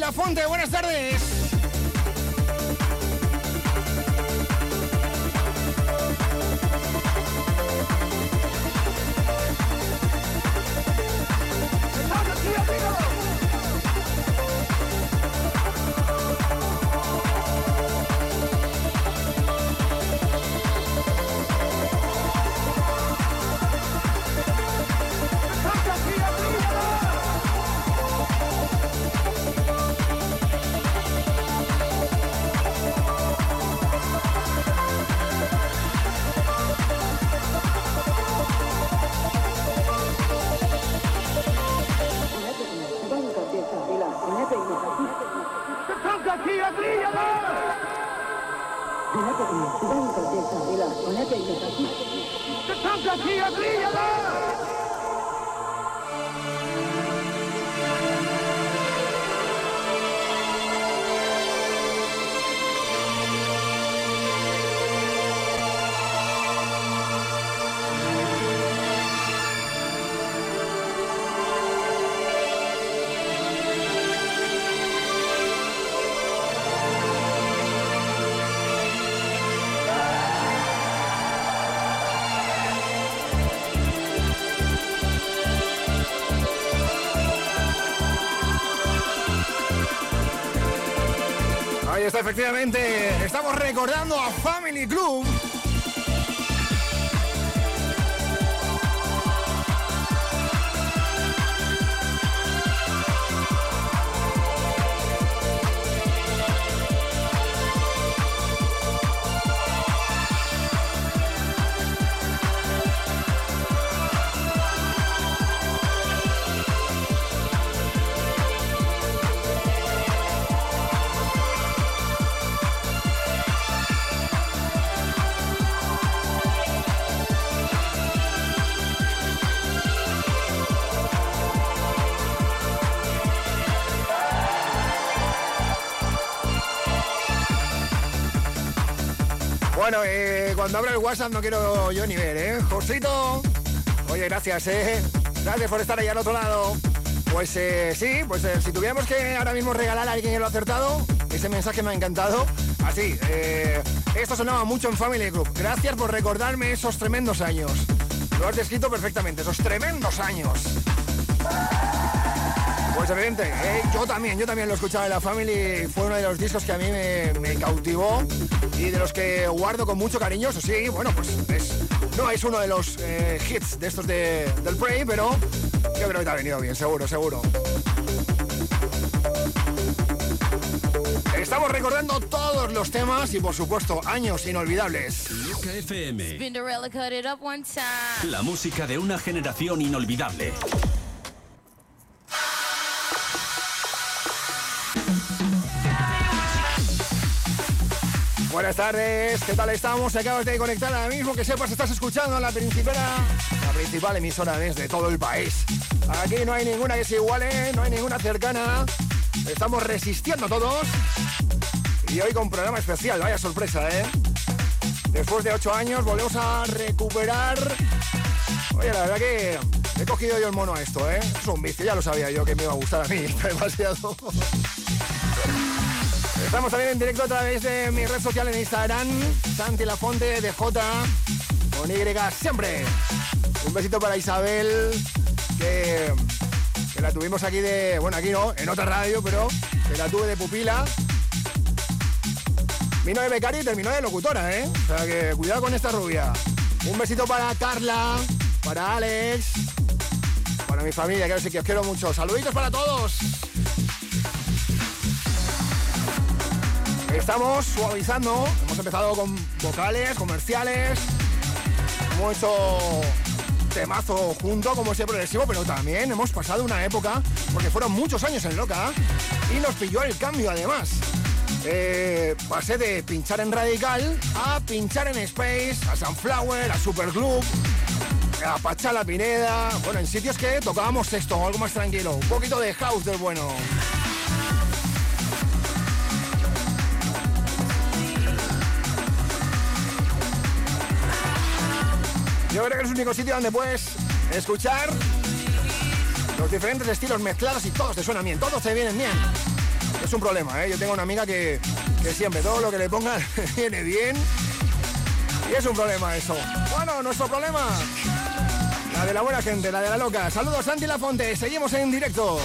Lafonte, buenas tardes. Efectivamente. Estamos recordando a Family Club. WhatsApp no quiero yo ni ver, ¿eh? Josito, oye, gracias, ¿eh? Gracias por estar ahí al otro lado. Pues eh, sí, pues eh, si tuviéramos que ahora mismo regalar a alguien que lo ha acertado, ese mensaje me ha encantado. Así, eh, esto sonaba mucho en Family Group. Gracias por recordarme esos tremendos años. Lo has descrito perfectamente, esos tremendos años. Pues evidente, eh, yo también, yo también lo escuchaba en la Family, fue uno de los discos que a mí me, me cautivó y de los que guardo con mucho cariño, eso sí, bueno, pues es, no es uno de los eh, hits de estos de, del Prey, pero yo creo que te ha venido bien, seguro, seguro. Estamos recordando todos los temas y por supuesto años inolvidables. Loca FM. Cinderella cut it up one time. La música de una generación inolvidable. Buenas tardes, ¿qué tal estamos? Acabas de conectar ahora mismo, que sepas, estás escuchando la principal, la principal emisora desde todo el país. Aquí no hay ninguna que se iguale, no hay ninguna cercana. Estamos resistiendo todos. Y hoy con programa especial, vaya sorpresa, ¿eh? Después de ocho años volvemos a recuperar... Oye, la verdad que he cogido yo el mono a esto, ¿eh? Es un vicio, ya lo sabía yo que me iba a gustar a mí demasiado. Estamos también en directo a través de mi red social en Instagram, Santi Lafonte de J con Y siempre. Un besito para Isabel, que, la tuvimos aquí de. Bueno, aquí no, en otra radio, pero que la tuve de pupila. Vino de becaria y terminó de locutora, ¿eh? O sea que cuidado con esta rubia. Un besito para Carla, para Alex, para mi familia, que que os quiero mucho. Saluditos para todos. Estamos suavizando, hemos empezado con vocales, comerciales, hemos hecho temazo junto como ese progresivo, pero también hemos pasado una época, porque fueron muchos años en Loca, y nos pilló el cambio además. Eh, pasé de pinchar en Radical a pinchar en Space, a Sunflower, a Supergroup, a Pachala Pineda, bueno, en sitios que tocábamos esto, algo más tranquilo, un poquito de house del bueno. Yo creo que es el único sitio donde puedes escuchar los diferentes estilos mezclados y todos te suenan bien, todos te vienen bien. Es un problema, ¿eh? Yo tengo una amiga que, que siempre todo lo que le pongan viene bien. Y es un problema eso. Bueno, nuestro problema. La de la buena gente, la de la loca. Saludos, Santi Lafonte. Seguimos en directo.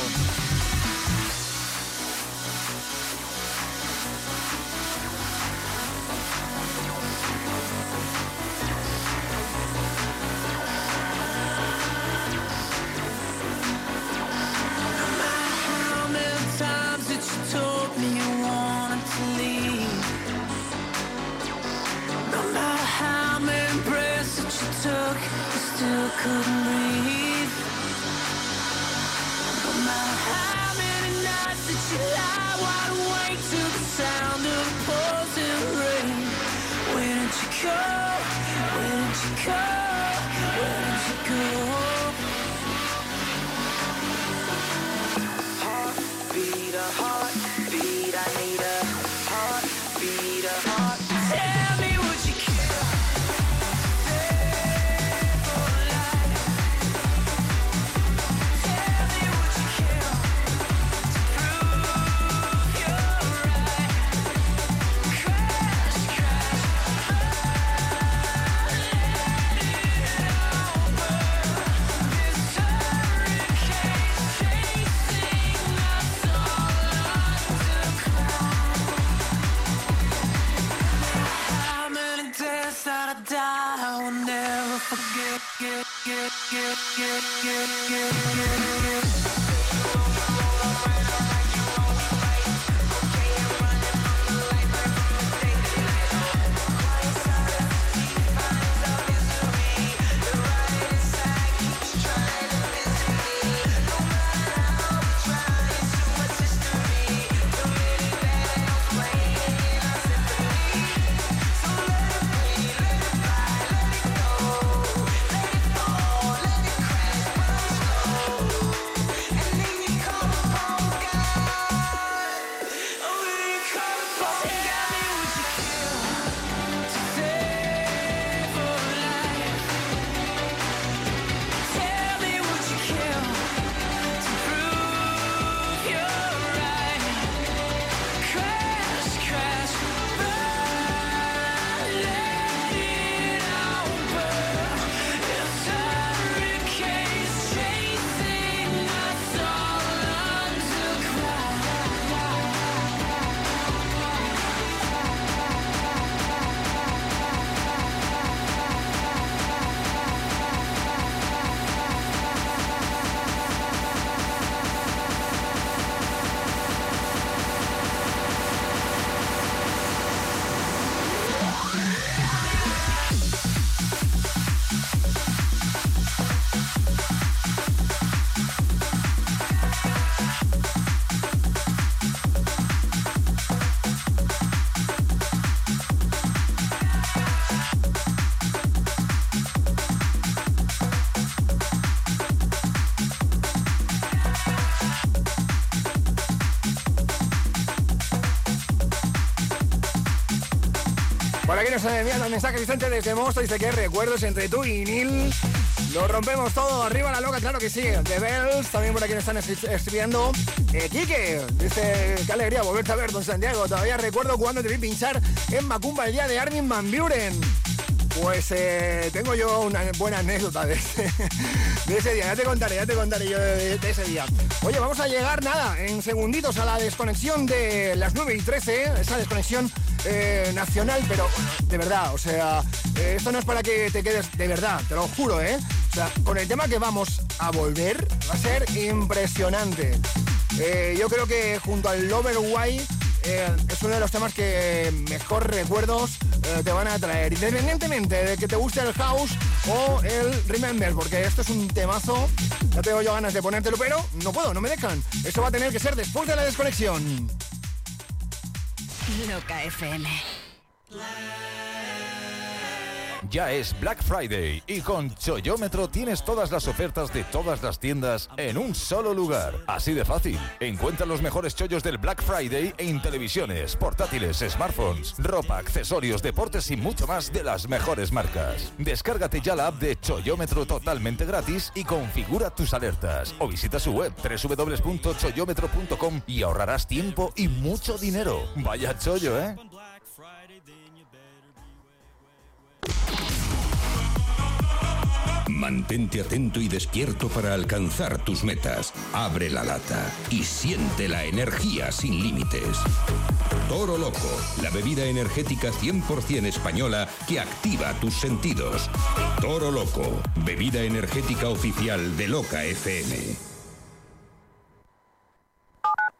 Nos envían el mensaje Vicente desde Mosto. Dice que recuerdos entre tú y Nil. Lo rompemos todo. Arriba la loca, claro que sí. The Bells. También por aquí nos están escri- escribiendo. Eh. Dice, qué alegría volverte a ver, don Santiago. Todavía recuerdo cuando te vi pinchar en Macumba el día de Armin Van Buren. Pues eh, tengo yo una buena anécdota de ese, de ese día. Ya te contaré, ya te contaré yo de, de ese día. Oye, vamos a llegar, nada, en segunditos a la desconexión de las 9 y 13, esa desconexión eh, nacional, pero de verdad, o sea, eh, esto no es para que te quedes, de verdad, te lo juro, ¿eh? Con el tema que vamos a volver, va a ser impresionante. Eh, yo creo que junto al Lover Why es uno de los temas que mejor recuerdos te van a traer, independientemente de que te guste el house o el remember, porque esto es un temazo. Ya tengo yo ganas de ponértelo, pero no puedo, no me dejan. Eso va a tener que ser después de la desconexión. Loca FM. Ya es Black Friday y con Choyómetro tienes todas las ofertas de todas las tiendas en un solo lugar. Así de fácil. Encuentra los mejores chollos del Black Friday en televisiones, portátiles, smartphones, ropa, accesorios, deportes y mucho más de las mejores marcas. Descárgate ya la app de Choyómetro totalmente gratis y configura tus alertas. O visita su web www.choyómetro.com y ahorrarás tiempo y mucho dinero. Vaya chollo, ¿eh? Mantente atento y despierto para alcanzar tus metas. Abre la lata y siente la energía sin límites. Toro Loco, la bebida energética 100% española que activa tus sentidos. Toro Loco, bebida energética oficial de Loca FM.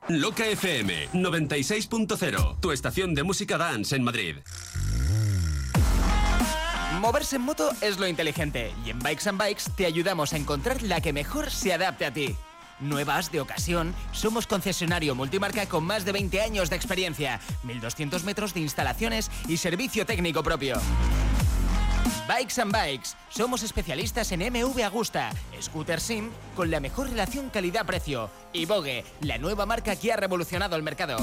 Loca FM 96.0, tu estación de música dance en Madrid. Moverse en moto es lo inteligente y en Bikes and Bikes te ayudamos a encontrar la que mejor se adapte a ti. Nuevas, de ocasión, somos concesionario multimarca con más de 20 años de experiencia, 1200 metros de instalaciones y servicio técnico propio. Bikes and Bikes, somos especialistas en MV Agusta, Scooter Sim con la mejor relación calidad-precio y Vogue, la nueva marca que ha revolucionado el mercado.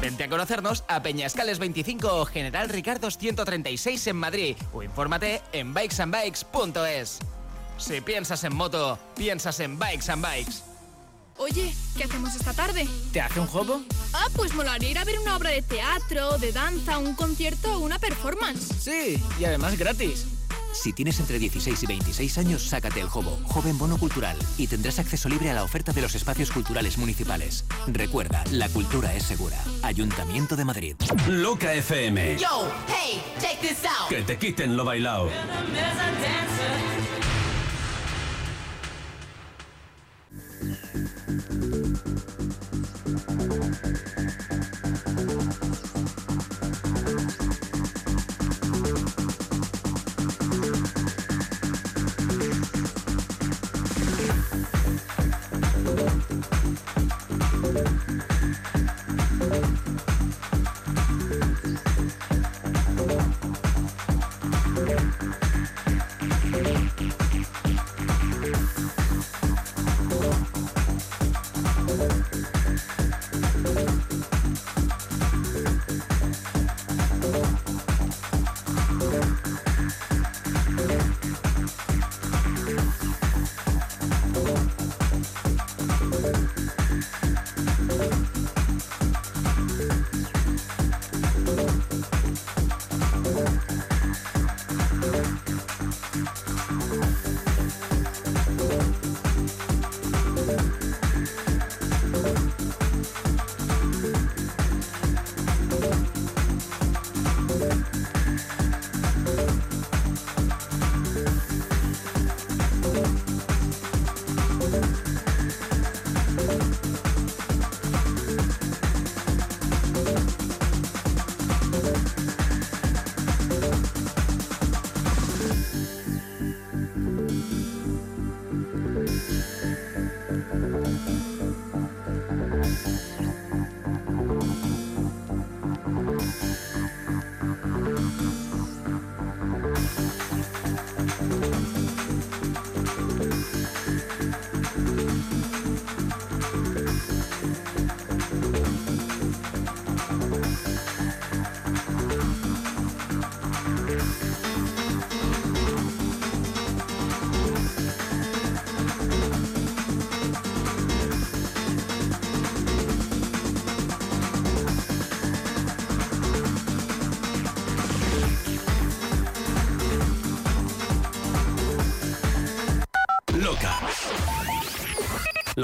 Vente a conocernos a Peñascales 25 o General Ricardo 136 en Madrid o infórmate en bikesandbikes.es. Si piensas en moto, piensas en Bikes and Bikes. Oye, ¿qué hacemos esta tarde? ¿Te hace un juego? Ah, pues molaría ir a ver una obra de teatro, de danza, un concierto o una performance. Sí, y además gratis. Si tienes entre 16 y 26 años, sácate el Jobo, Joven Bono Cultural, y tendrás acceso libre a la oferta de los espacios culturales municipales. Recuerda, la cultura es segura. Ayuntamiento de Madrid. Loca FM. Yo, hey, check this out. Que te quiten lo bailao.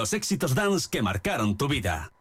Los éxitos dance que marcaron tu vida.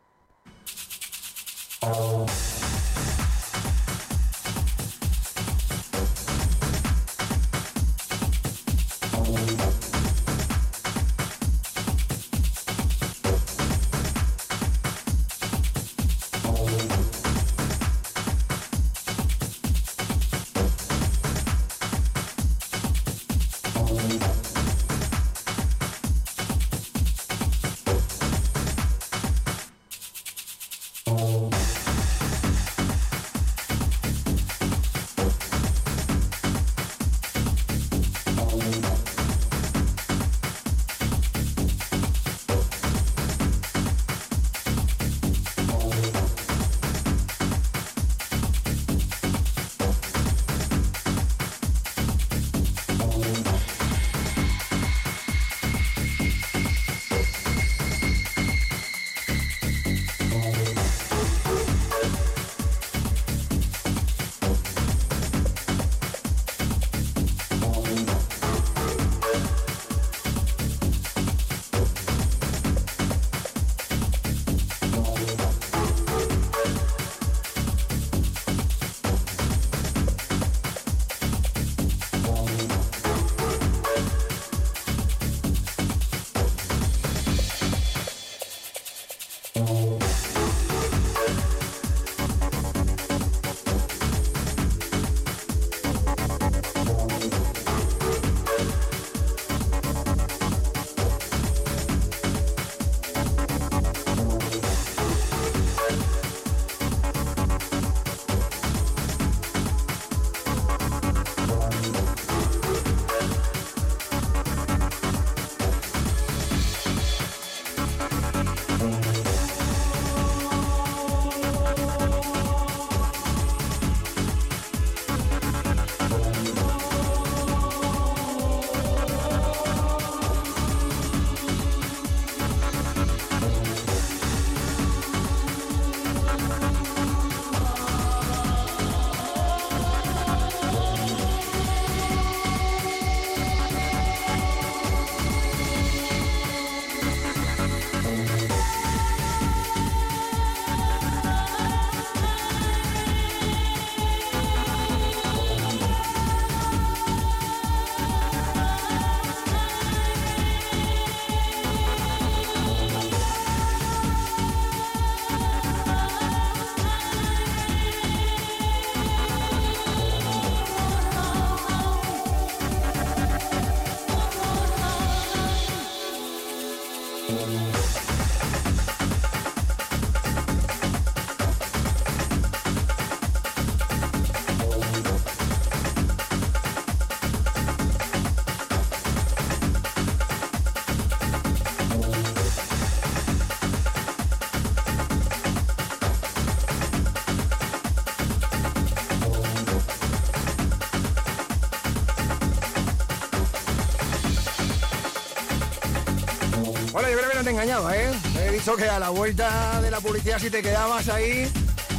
Engañado, ¿eh? He dicho que a la vuelta de la publicidad, si te quedabas ahí,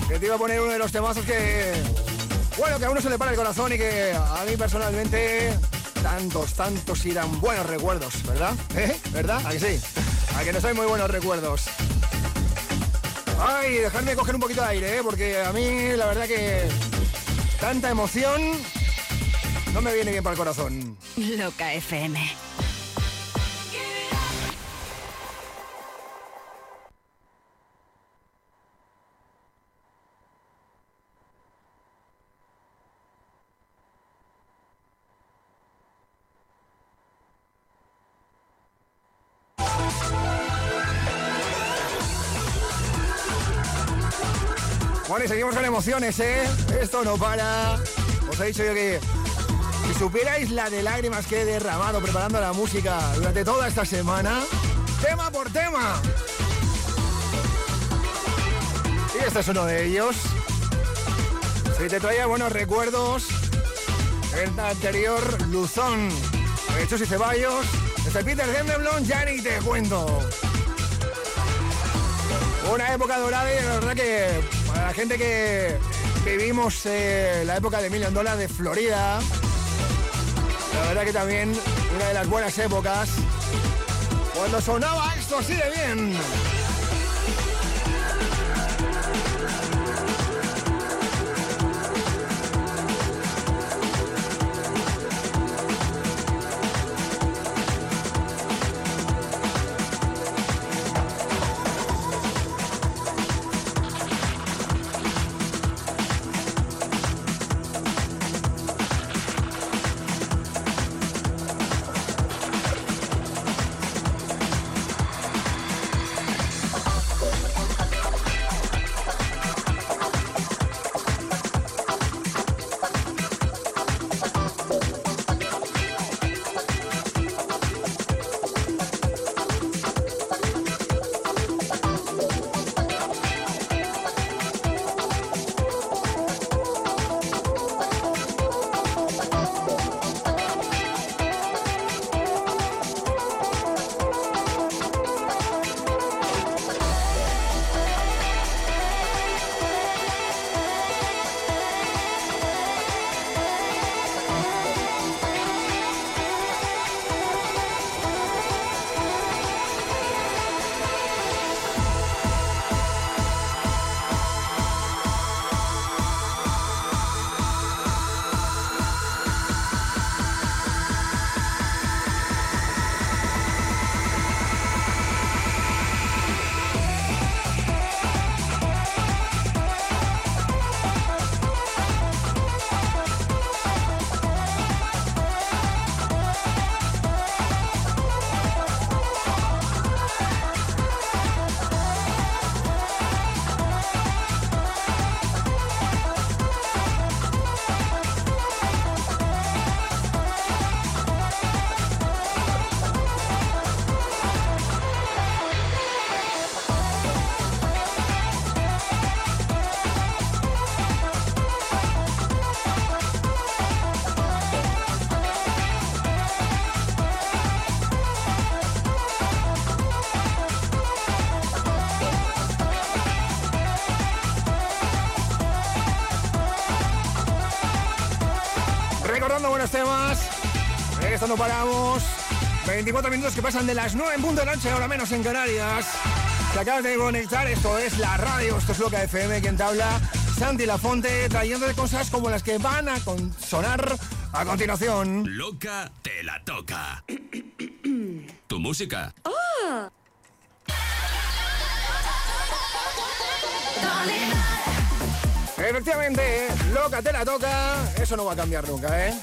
que te iba a poner uno de los temazos que. Bueno, que a uno se le para el corazón y que a mí personalmente. Tantos, tantos irán buenos recuerdos, ¿verdad? ¿Eh? ¿Verdad? ¿A que sí? A que no soy muy buenos recuerdos. Ay, dejadme coger un poquito de aire, ¿eh? Porque a mí, la verdad que. Tanta emoción. No me viene bien para el corazón. Loca FM. Emociones, ¿eh? Esto no para. Os he dicho yo que si supierais la de lágrimas que he derramado preparando la música durante toda esta semana, tema por tema. Y este es uno de ellos. Si te traía buenos recuerdos, el anterior Luzón, Hechos y Ceballos, este Peter Gendeblon, ya ni te cuento. Una época dorada y la verdad que gente que vivimos eh, la época de Million Dollar de Florida, la verdad que también una de las buenas épocas. Cuando sonaba esto así de bien. Esto no paramos. 24 minutos que pasan de las 9 en punto de noche, ahora menos en Canarias. Te acabas de conectar, esto es la radio, esto es Loca FM, quien te habla. Santi Lafonte, trayéndote cosas como las que van a con- sonar a continuación. Loca te la toca. tu música. Efectivamente, loca te la toca. Eso no va a cambiar nunca, ¿eh?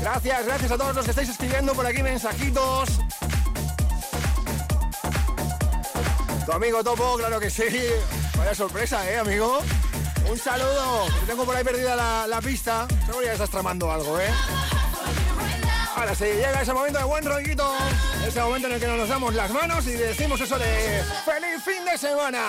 Gracias, gracias a todos los que estáis escribiendo por aquí mensajitos. Tu amigo Topo, claro que sí. Vaya sorpresa, ¿eh, amigo? Un saludo. Te tengo por ahí perdida la, la pista. Seguro ya estás tramando algo, ¿eh? Ahora sí, llega ese momento de buen rollito. Ese momento en el que nos damos las manos y decimos eso de ¡Feliz fin de semana!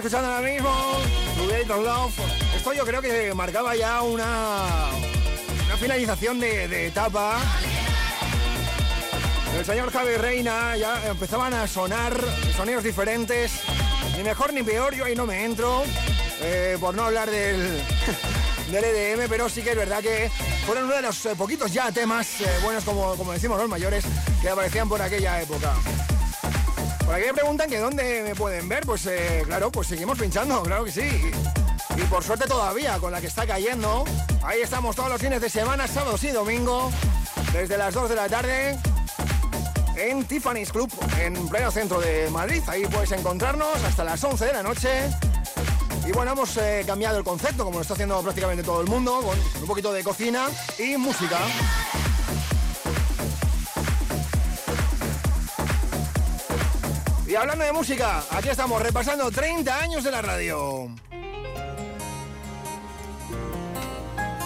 Escuchando ahora mismo, of Love. Esto yo creo que marcaba ya una, una finalización de, de etapa. El señor Javi Reina ya empezaban a sonar sonidos diferentes. Ni mejor ni peor, yo ahí no me entro. eh, por no hablar del, del EDM, pero sí que es verdad que fueron uno de los eh, poquitos ya temas eh, buenos, como, como decimos los mayores, que aparecían por aquella época. Por aquí me preguntan que dónde me pueden ver, pues eh, claro, pues seguimos pinchando, claro que sí. Y por suerte todavía, con la que está cayendo. Ahí estamos todos los fines de semana, sábados y domingo, desde las 2 de la tarde, en Tiffany's Club, en pleno centro de Madrid. Ahí puedes encontrarnos hasta las 11 de la noche. Y bueno, hemos eh, cambiado el concepto, como lo está haciendo prácticamente todo el mundo, con un poquito de cocina y música. Hablando de música, aquí estamos repasando 30 años de la radio.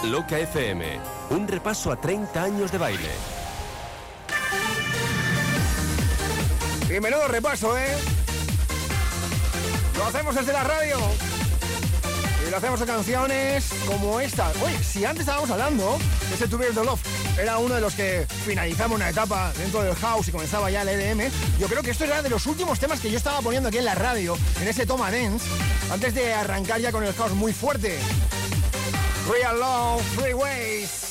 Loca FM, un repaso a 30 años de baile. Y menudo repaso, ¿eh? Lo hacemos desde la radio. Y lo hacemos a canciones como esta. Oye, si antes estábamos hablando de ese Tuvier de Love, era uno de los que finalizamos una etapa dentro del house y comenzaba ya el EDM. Yo creo que esto era de los últimos temas que yo estaba poniendo aquí en la radio, en ese Toma Dance, antes de arrancar ya con el house muy fuerte. Real Love, Freeways.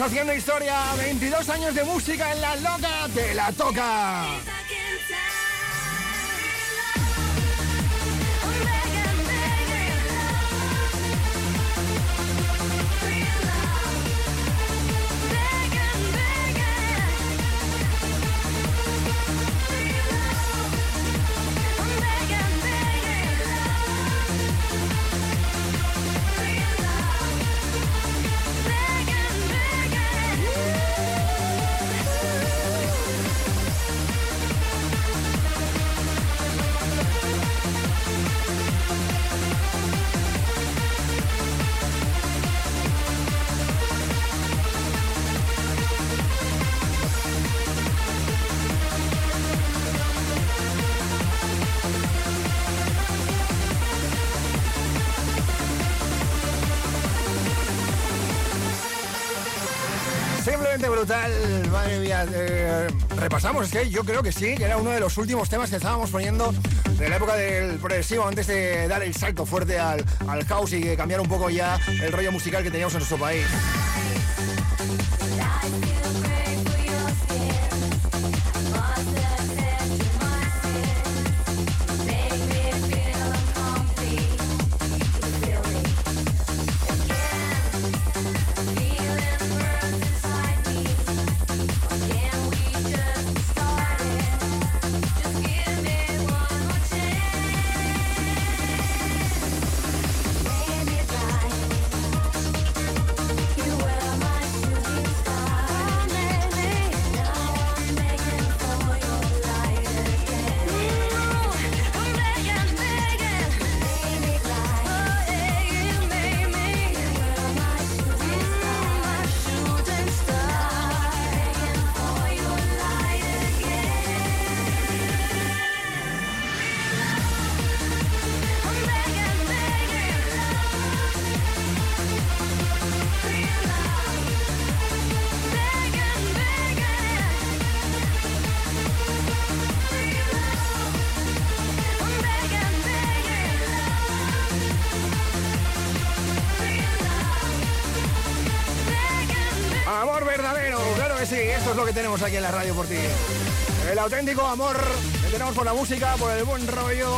Haciendo historia. 22 años de música en la loca de la toca. Repasamos, es que yo creo que sí, que era uno de los últimos temas que estábamos poniendo de la época del progresivo, antes de dar el salto fuerte al, al house y cambiar un poco ya el rollo musical que teníamos en nuestro país. Tenemos aquí en la radio por ti. El auténtico amor que tenemos por la música, por el buen rollo.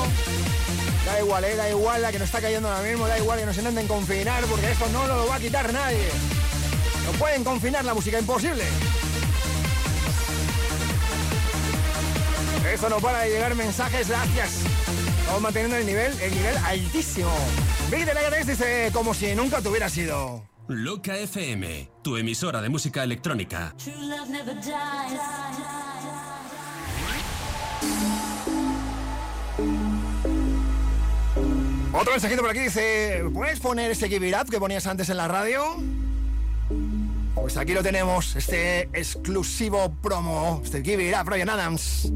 Da igual, eh, da igual la que nos está cayendo ahora mismo, da igual que nos intenten confinar, porque esto no lo va a quitar nadie. No pueden confinar la música, imposible. Esto no para de llegar mensajes, gracias. Estamos manteniendo el nivel, el nivel altísimo. De Legates dice, como si nunca te hubiera sido. Loca FM, tu emisora de música electrónica. Otro mensajito por aquí dice, ¿puedes poner ese Give It Up que ponías antes en la radio? Pues aquí lo tenemos, este exclusivo promo, este Give It Up, Ryan Adams.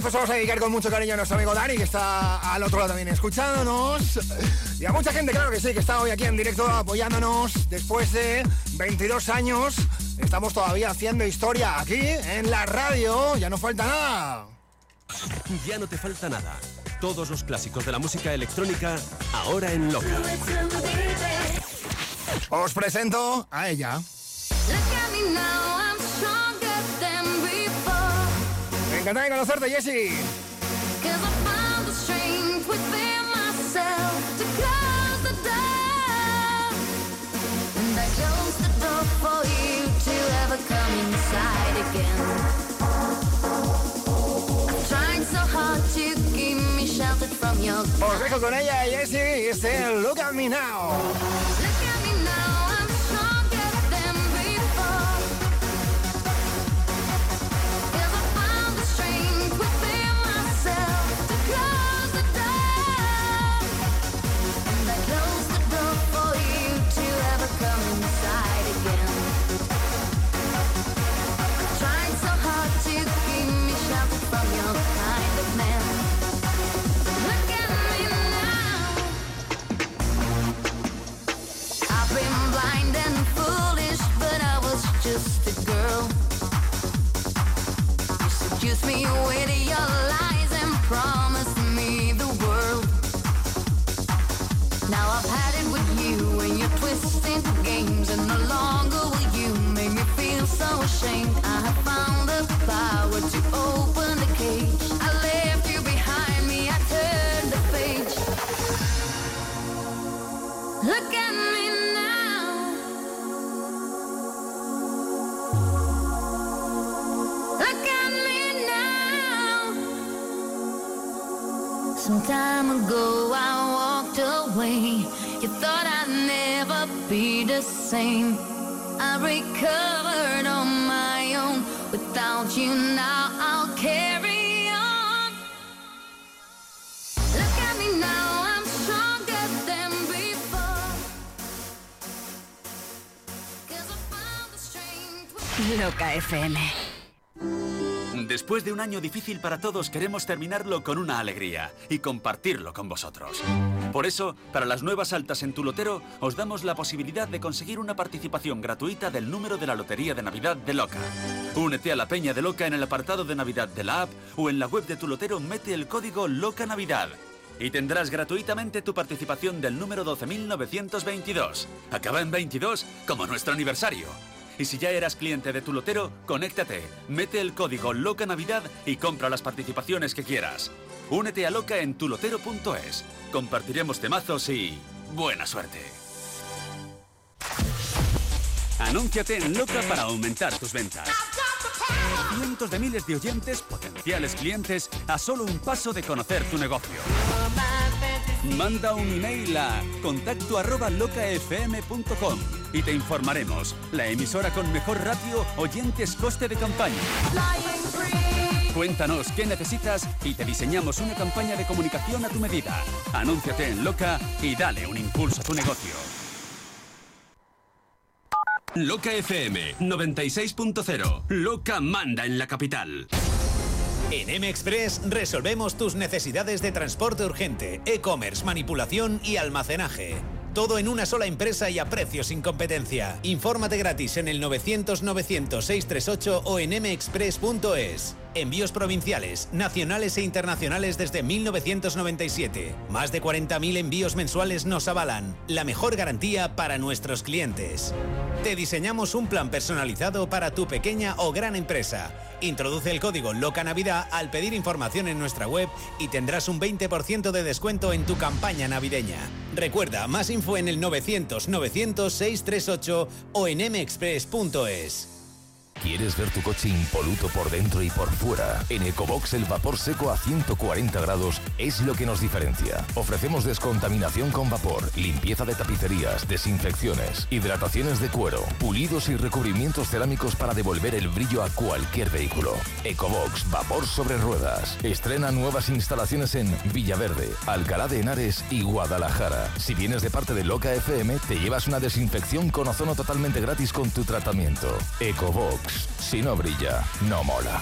Se vamos a dedicar con mucho cariño a nuestro amigo Dani, que está al otro lado también escuchándonos. Y a mucha gente, claro que sí, que está hoy aquí en directo apoyándonos después de 22 años. Estamos todavía haciendo historia aquí en la radio. Ya no falta nada. Ya no te falta nada. Todos los clásicos de la música electrónica ahora en Loca. Os presento a ella. Me encanta de conocerte, Jessie. Os dejo con ella, Jessie, y este Look at Me Now. Same. I recovered on my own. Without you now, I'll carry on. Look at me now, I'm stronger than before. Loca FM. Después de un año difícil para todos, queremos terminarlo con una alegría y compartirlo con vosotros. Por eso, para las nuevas altas en tu lotero, os damos la posibilidad de conseguir una participación gratuita del número de la Lotería de Navidad de Loca. Únete a la Peña de Loca en el apartado de Navidad de la app o en la web de tu lotero mete el código Loca Navidad. Y tendrás gratuitamente tu participación del número 12.922. Acaba en 22 como nuestro aniversario. Y si ya eras cliente de tu lotero, conéctate, mete el código Loca Navidad y compra las participaciones que quieras. Únete a Loca en tulotero.es. Compartiremos temazos y buena suerte. Anúnciate en Loca para aumentar tus ventas. Cientos de miles de oyentes, potenciales clientes, a solo un paso de conocer tu negocio. Manda un email a contacto arroba locafm.com y te informaremos. La emisora con mejor ratio, oyentes, coste de campaña. Cuéntanos qué necesitas y te diseñamos una campaña de comunicación a tu medida. Anúnciate en Loca y dale un impulso a tu negocio. Loca FM 96.0. Loca manda en la capital. En M-Express resolvemos tus necesidades de transporte urgente, e-commerce, manipulación y almacenaje. Todo en una sola empresa y a precios sin competencia. Infórmate gratis en el 900-900-638 o en mexpress.es. Envíos provinciales, nacionales e internacionales desde 1997. Más de 40.000 envíos mensuales nos avalan. La mejor garantía para nuestros clientes. Te diseñamos un plan personalizado para tu pequeña o gran empresa. Introduce el código Loca Navidad al pedir información en nuestra web y tendrás un 20% de descuento en tu campaña navideña. Recuerda, más info en el 900-900-638 o en mexpress.es. ¿Quieres ver tu coche impoluto por dentro y por fuera? En Ecobox el vapor seco a 140 grados es lo que nos diferencia. Ofrecemos descontaminación con vapor, limpieza de tapicerías, desinfecciones, hidrataciones de cuero, pulidos y recubrimientos cerámicos para devolver el brillo a cualquier vehículo. Ecobox vapor sobre ruedas. Estrena nuevas instalaciones en Villaverde, Alcalá de Henares y Guadalajara. Si vienes de parte de Loca FM, te llevas una desinfección con ozono totalmente gratis con tu tratamiento. Ecobox. Si no brilla, no mola.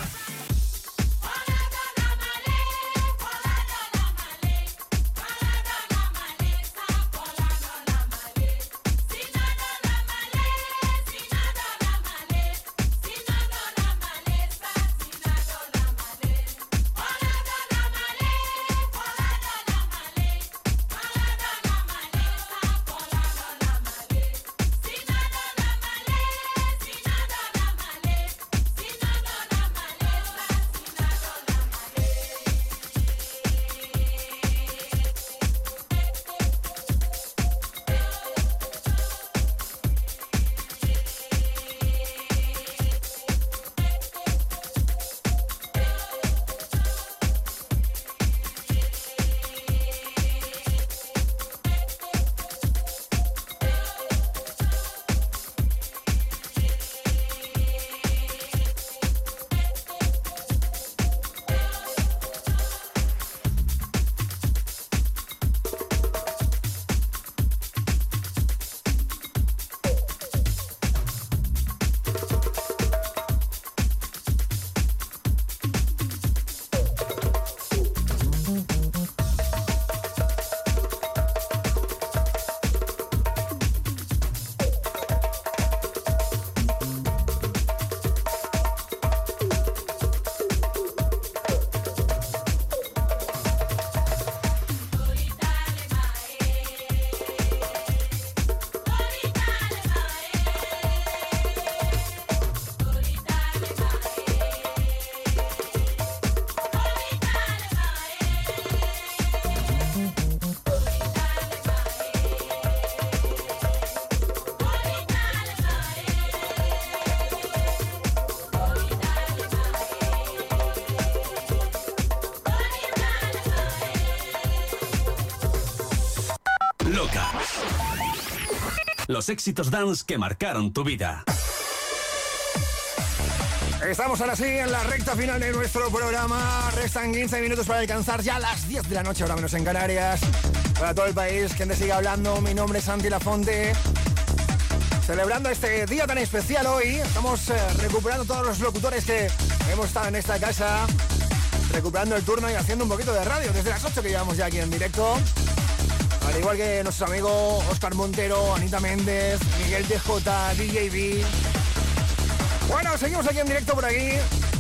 Éxitos dance que marcaron tu vida. Estamos ahora sí en la recta final de nuestro programa. Restan 15 minutos para alcanzar ya las 10 de la noche, ahora menos en Canarias. Para todo el país, quien te siga hablando, mi nombre es Santi Lafonte. Celebrando este día tan especial hoy, estamos eh, recuperando todos los locutores que hemos estado en esta casa, recuperando el turno y haciendo un poquito de radio desde las 8 que llevamos ya aquí en directo. Al igual que nuestro amigo Oscar Montero, Anita Méndez, Miguel DJ, DJB. Bueno, seguimos aquí en directo por aquí.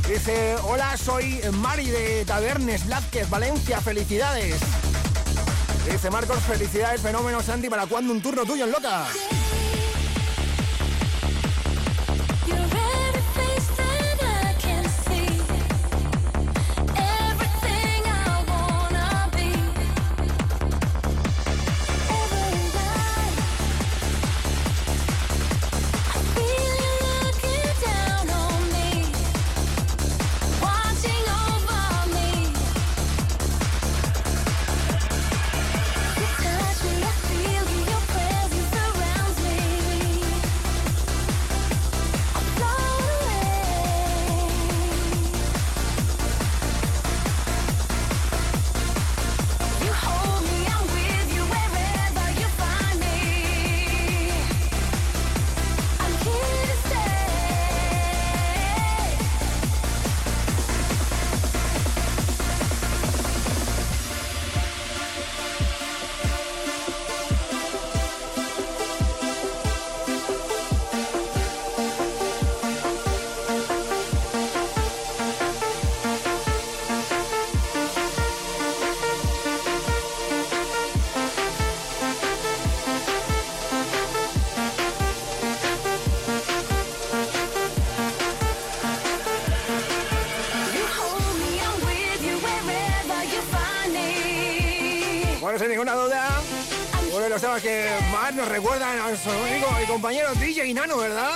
Dice, hola, soy Mari de Tabernes Blázquez, Valencia, felicidades. Dice Marcos, felicidades, fenómeno Santi, ¿para cuándo un turno tuyo en Loca? Que más nos recuerdan a nuestro amigo y compañero DJ Nano, ¿verdad?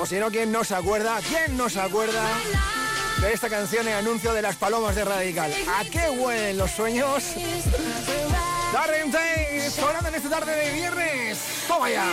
O si no, ¿quién no se acuerda? ¿Quién no se acuerda de esta canción y anuncio de las palomas de Radical? ¿A qué huelen los sueños? Darren Tate, sonando en esta tarde de viernes. ¡Toma ya!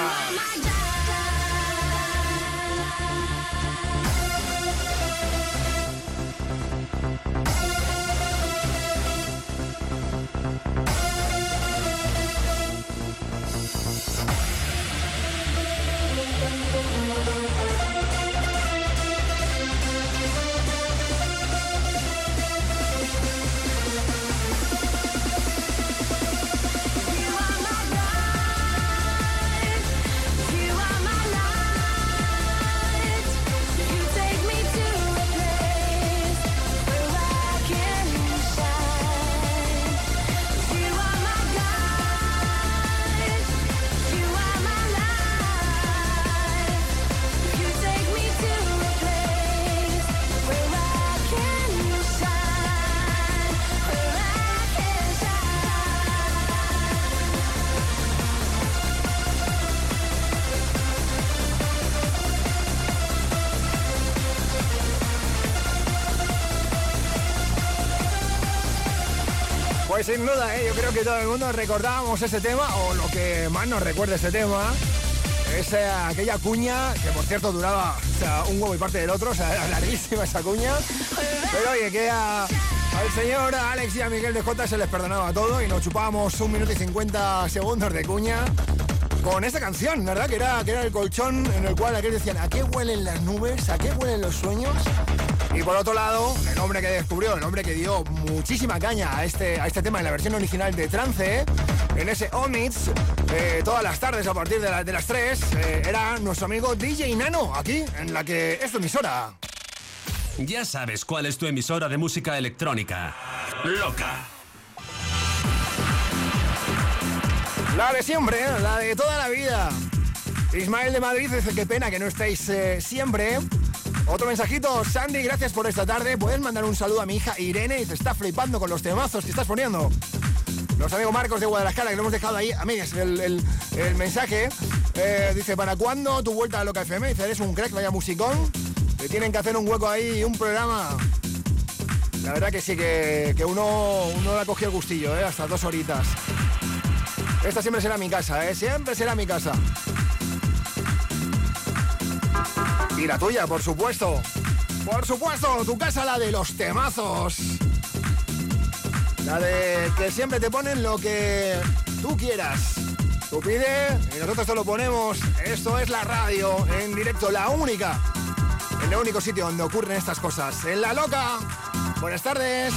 Sin duda, ¿eh? yo creo que todo el mundo recordábamos ese tema, o lo que más nos recuerda ese tema, es eh, aquella cuña, que por cierto duraba un huevo y parte del otro, o sea, era larguísima esa cuña. Pero oye, que al señor Alex y a Miguel de J se les perdonaba todo y nos chupábamos un minuto y 50 segundos de cuña con esta canción, ¿verdad? Que era, que era el colchón en el cual aquellos decían, ¿a qué huelen las nubes? ¿A qué huelen los sueños? Y por otro lado, el hombre que descubrió, el hombre que dio muchísima caña a este, a este tema en la versión original de Trance, en ese Omits, eh, todas las tardes a partir de, la- de las 3, eh, era nuestro amigo DJ Nano, aquí, en la que es tu emisora. Ya sabes cuál es tu emisora de música electrónica. Loca. La de siempre, ¿eh? la de toda la vida. Ismael de Madrid dice qué pena que no estáis eh, siempre. Otro mensajito, Sandy, gracias por esta tarde. Puedes mandar un saludo a mi hija Irene, dice, está flipando con los temazos que estás poniendo. Los amigos Marcos de Guadalajara, que lo hemos dejado ahí a medias el, el- el mensaje. eh, dice, ¿para cuándo tu vuelta a Loca FM? Dice, eres un crack, vaya musicón. Te tienen que hacer un hueco ahí y un programa. La verdad que sí, que, que uno, uno le ha cogido el gustillo, ¿eh? hasta dos horitas. Esta siempre será mi casa, ¿eh? Siempre será mi casa. Y la tuya, por supuesto. Por supuesto, tu casa, la de los temazos. La de que siempre te ponen lo que tú quieras. Tú pide y nosotros te lo ponemos. Esto es la radio en directo, la única. El único sitio donde ocurren estas cosas. En La Loca. Buenas tardes.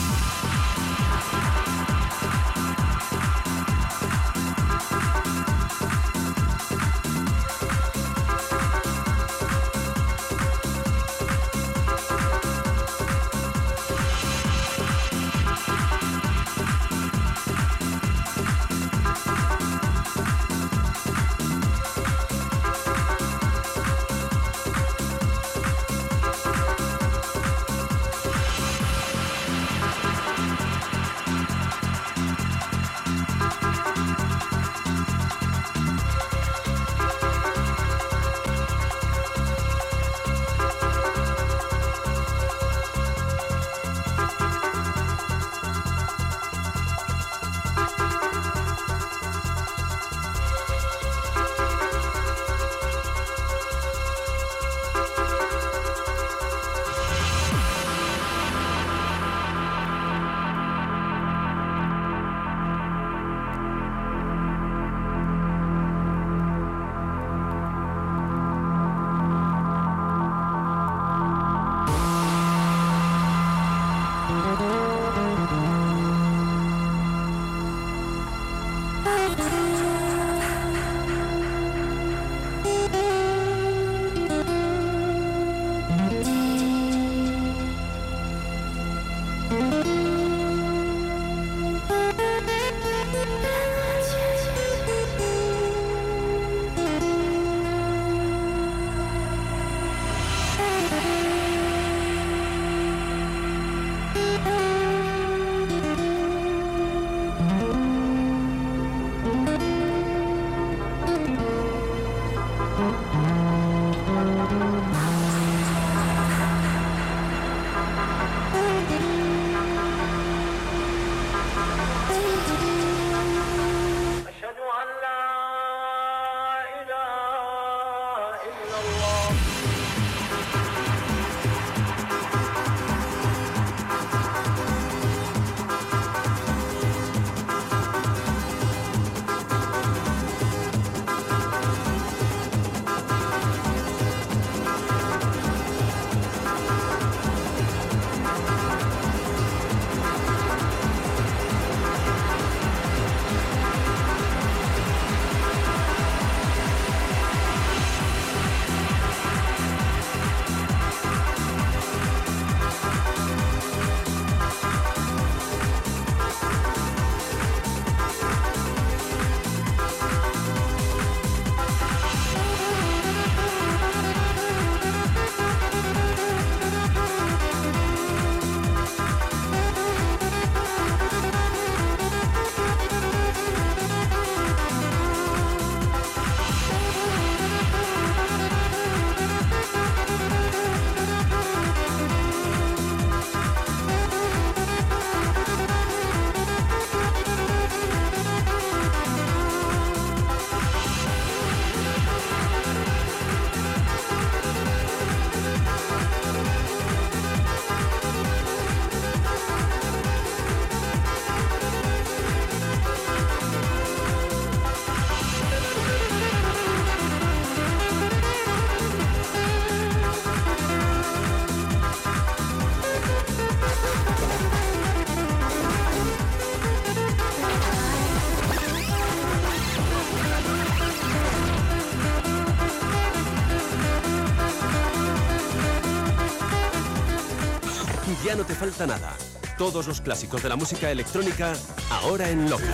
Te falta nada. Todos los clásicos de la música electrónica ahora en Loca.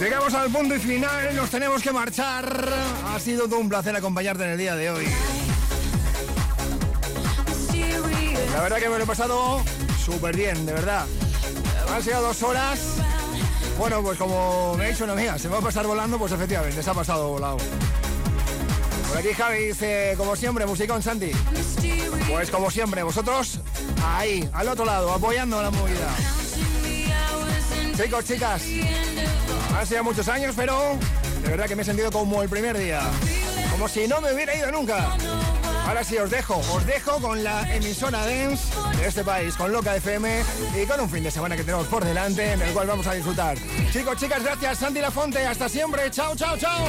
Llegamos al punto y final, nos tenemos que marchar. Ha sido un placer acompañarte en el día de hoy. La verdad que me lo he pasado súper bien, de verdad. Han sido dos horas. Bueno, pues como me ha dicho una amiga, se va a pasar volando, pues efectivamente, se ha pasado volado. Por aquí Javi dice, como siempre, musicón Santi. Pues como siempre, vosotros ahí, al otro lado, apoyando la movida. Chicos, chicas, han sido muchos años, pero de verdad que me he sentido como el primer día. Como si no me hubiera ido nunca. Ahora sí, os dejo, os dejo con la emisora Dance de este país, con Loca FM y con un fin de semana que tenemos por delante en el cual vamos a disfrutar. Chicos, chicas, gracias. Santi Lafonte, hasta siempre. Chao, chao, chao.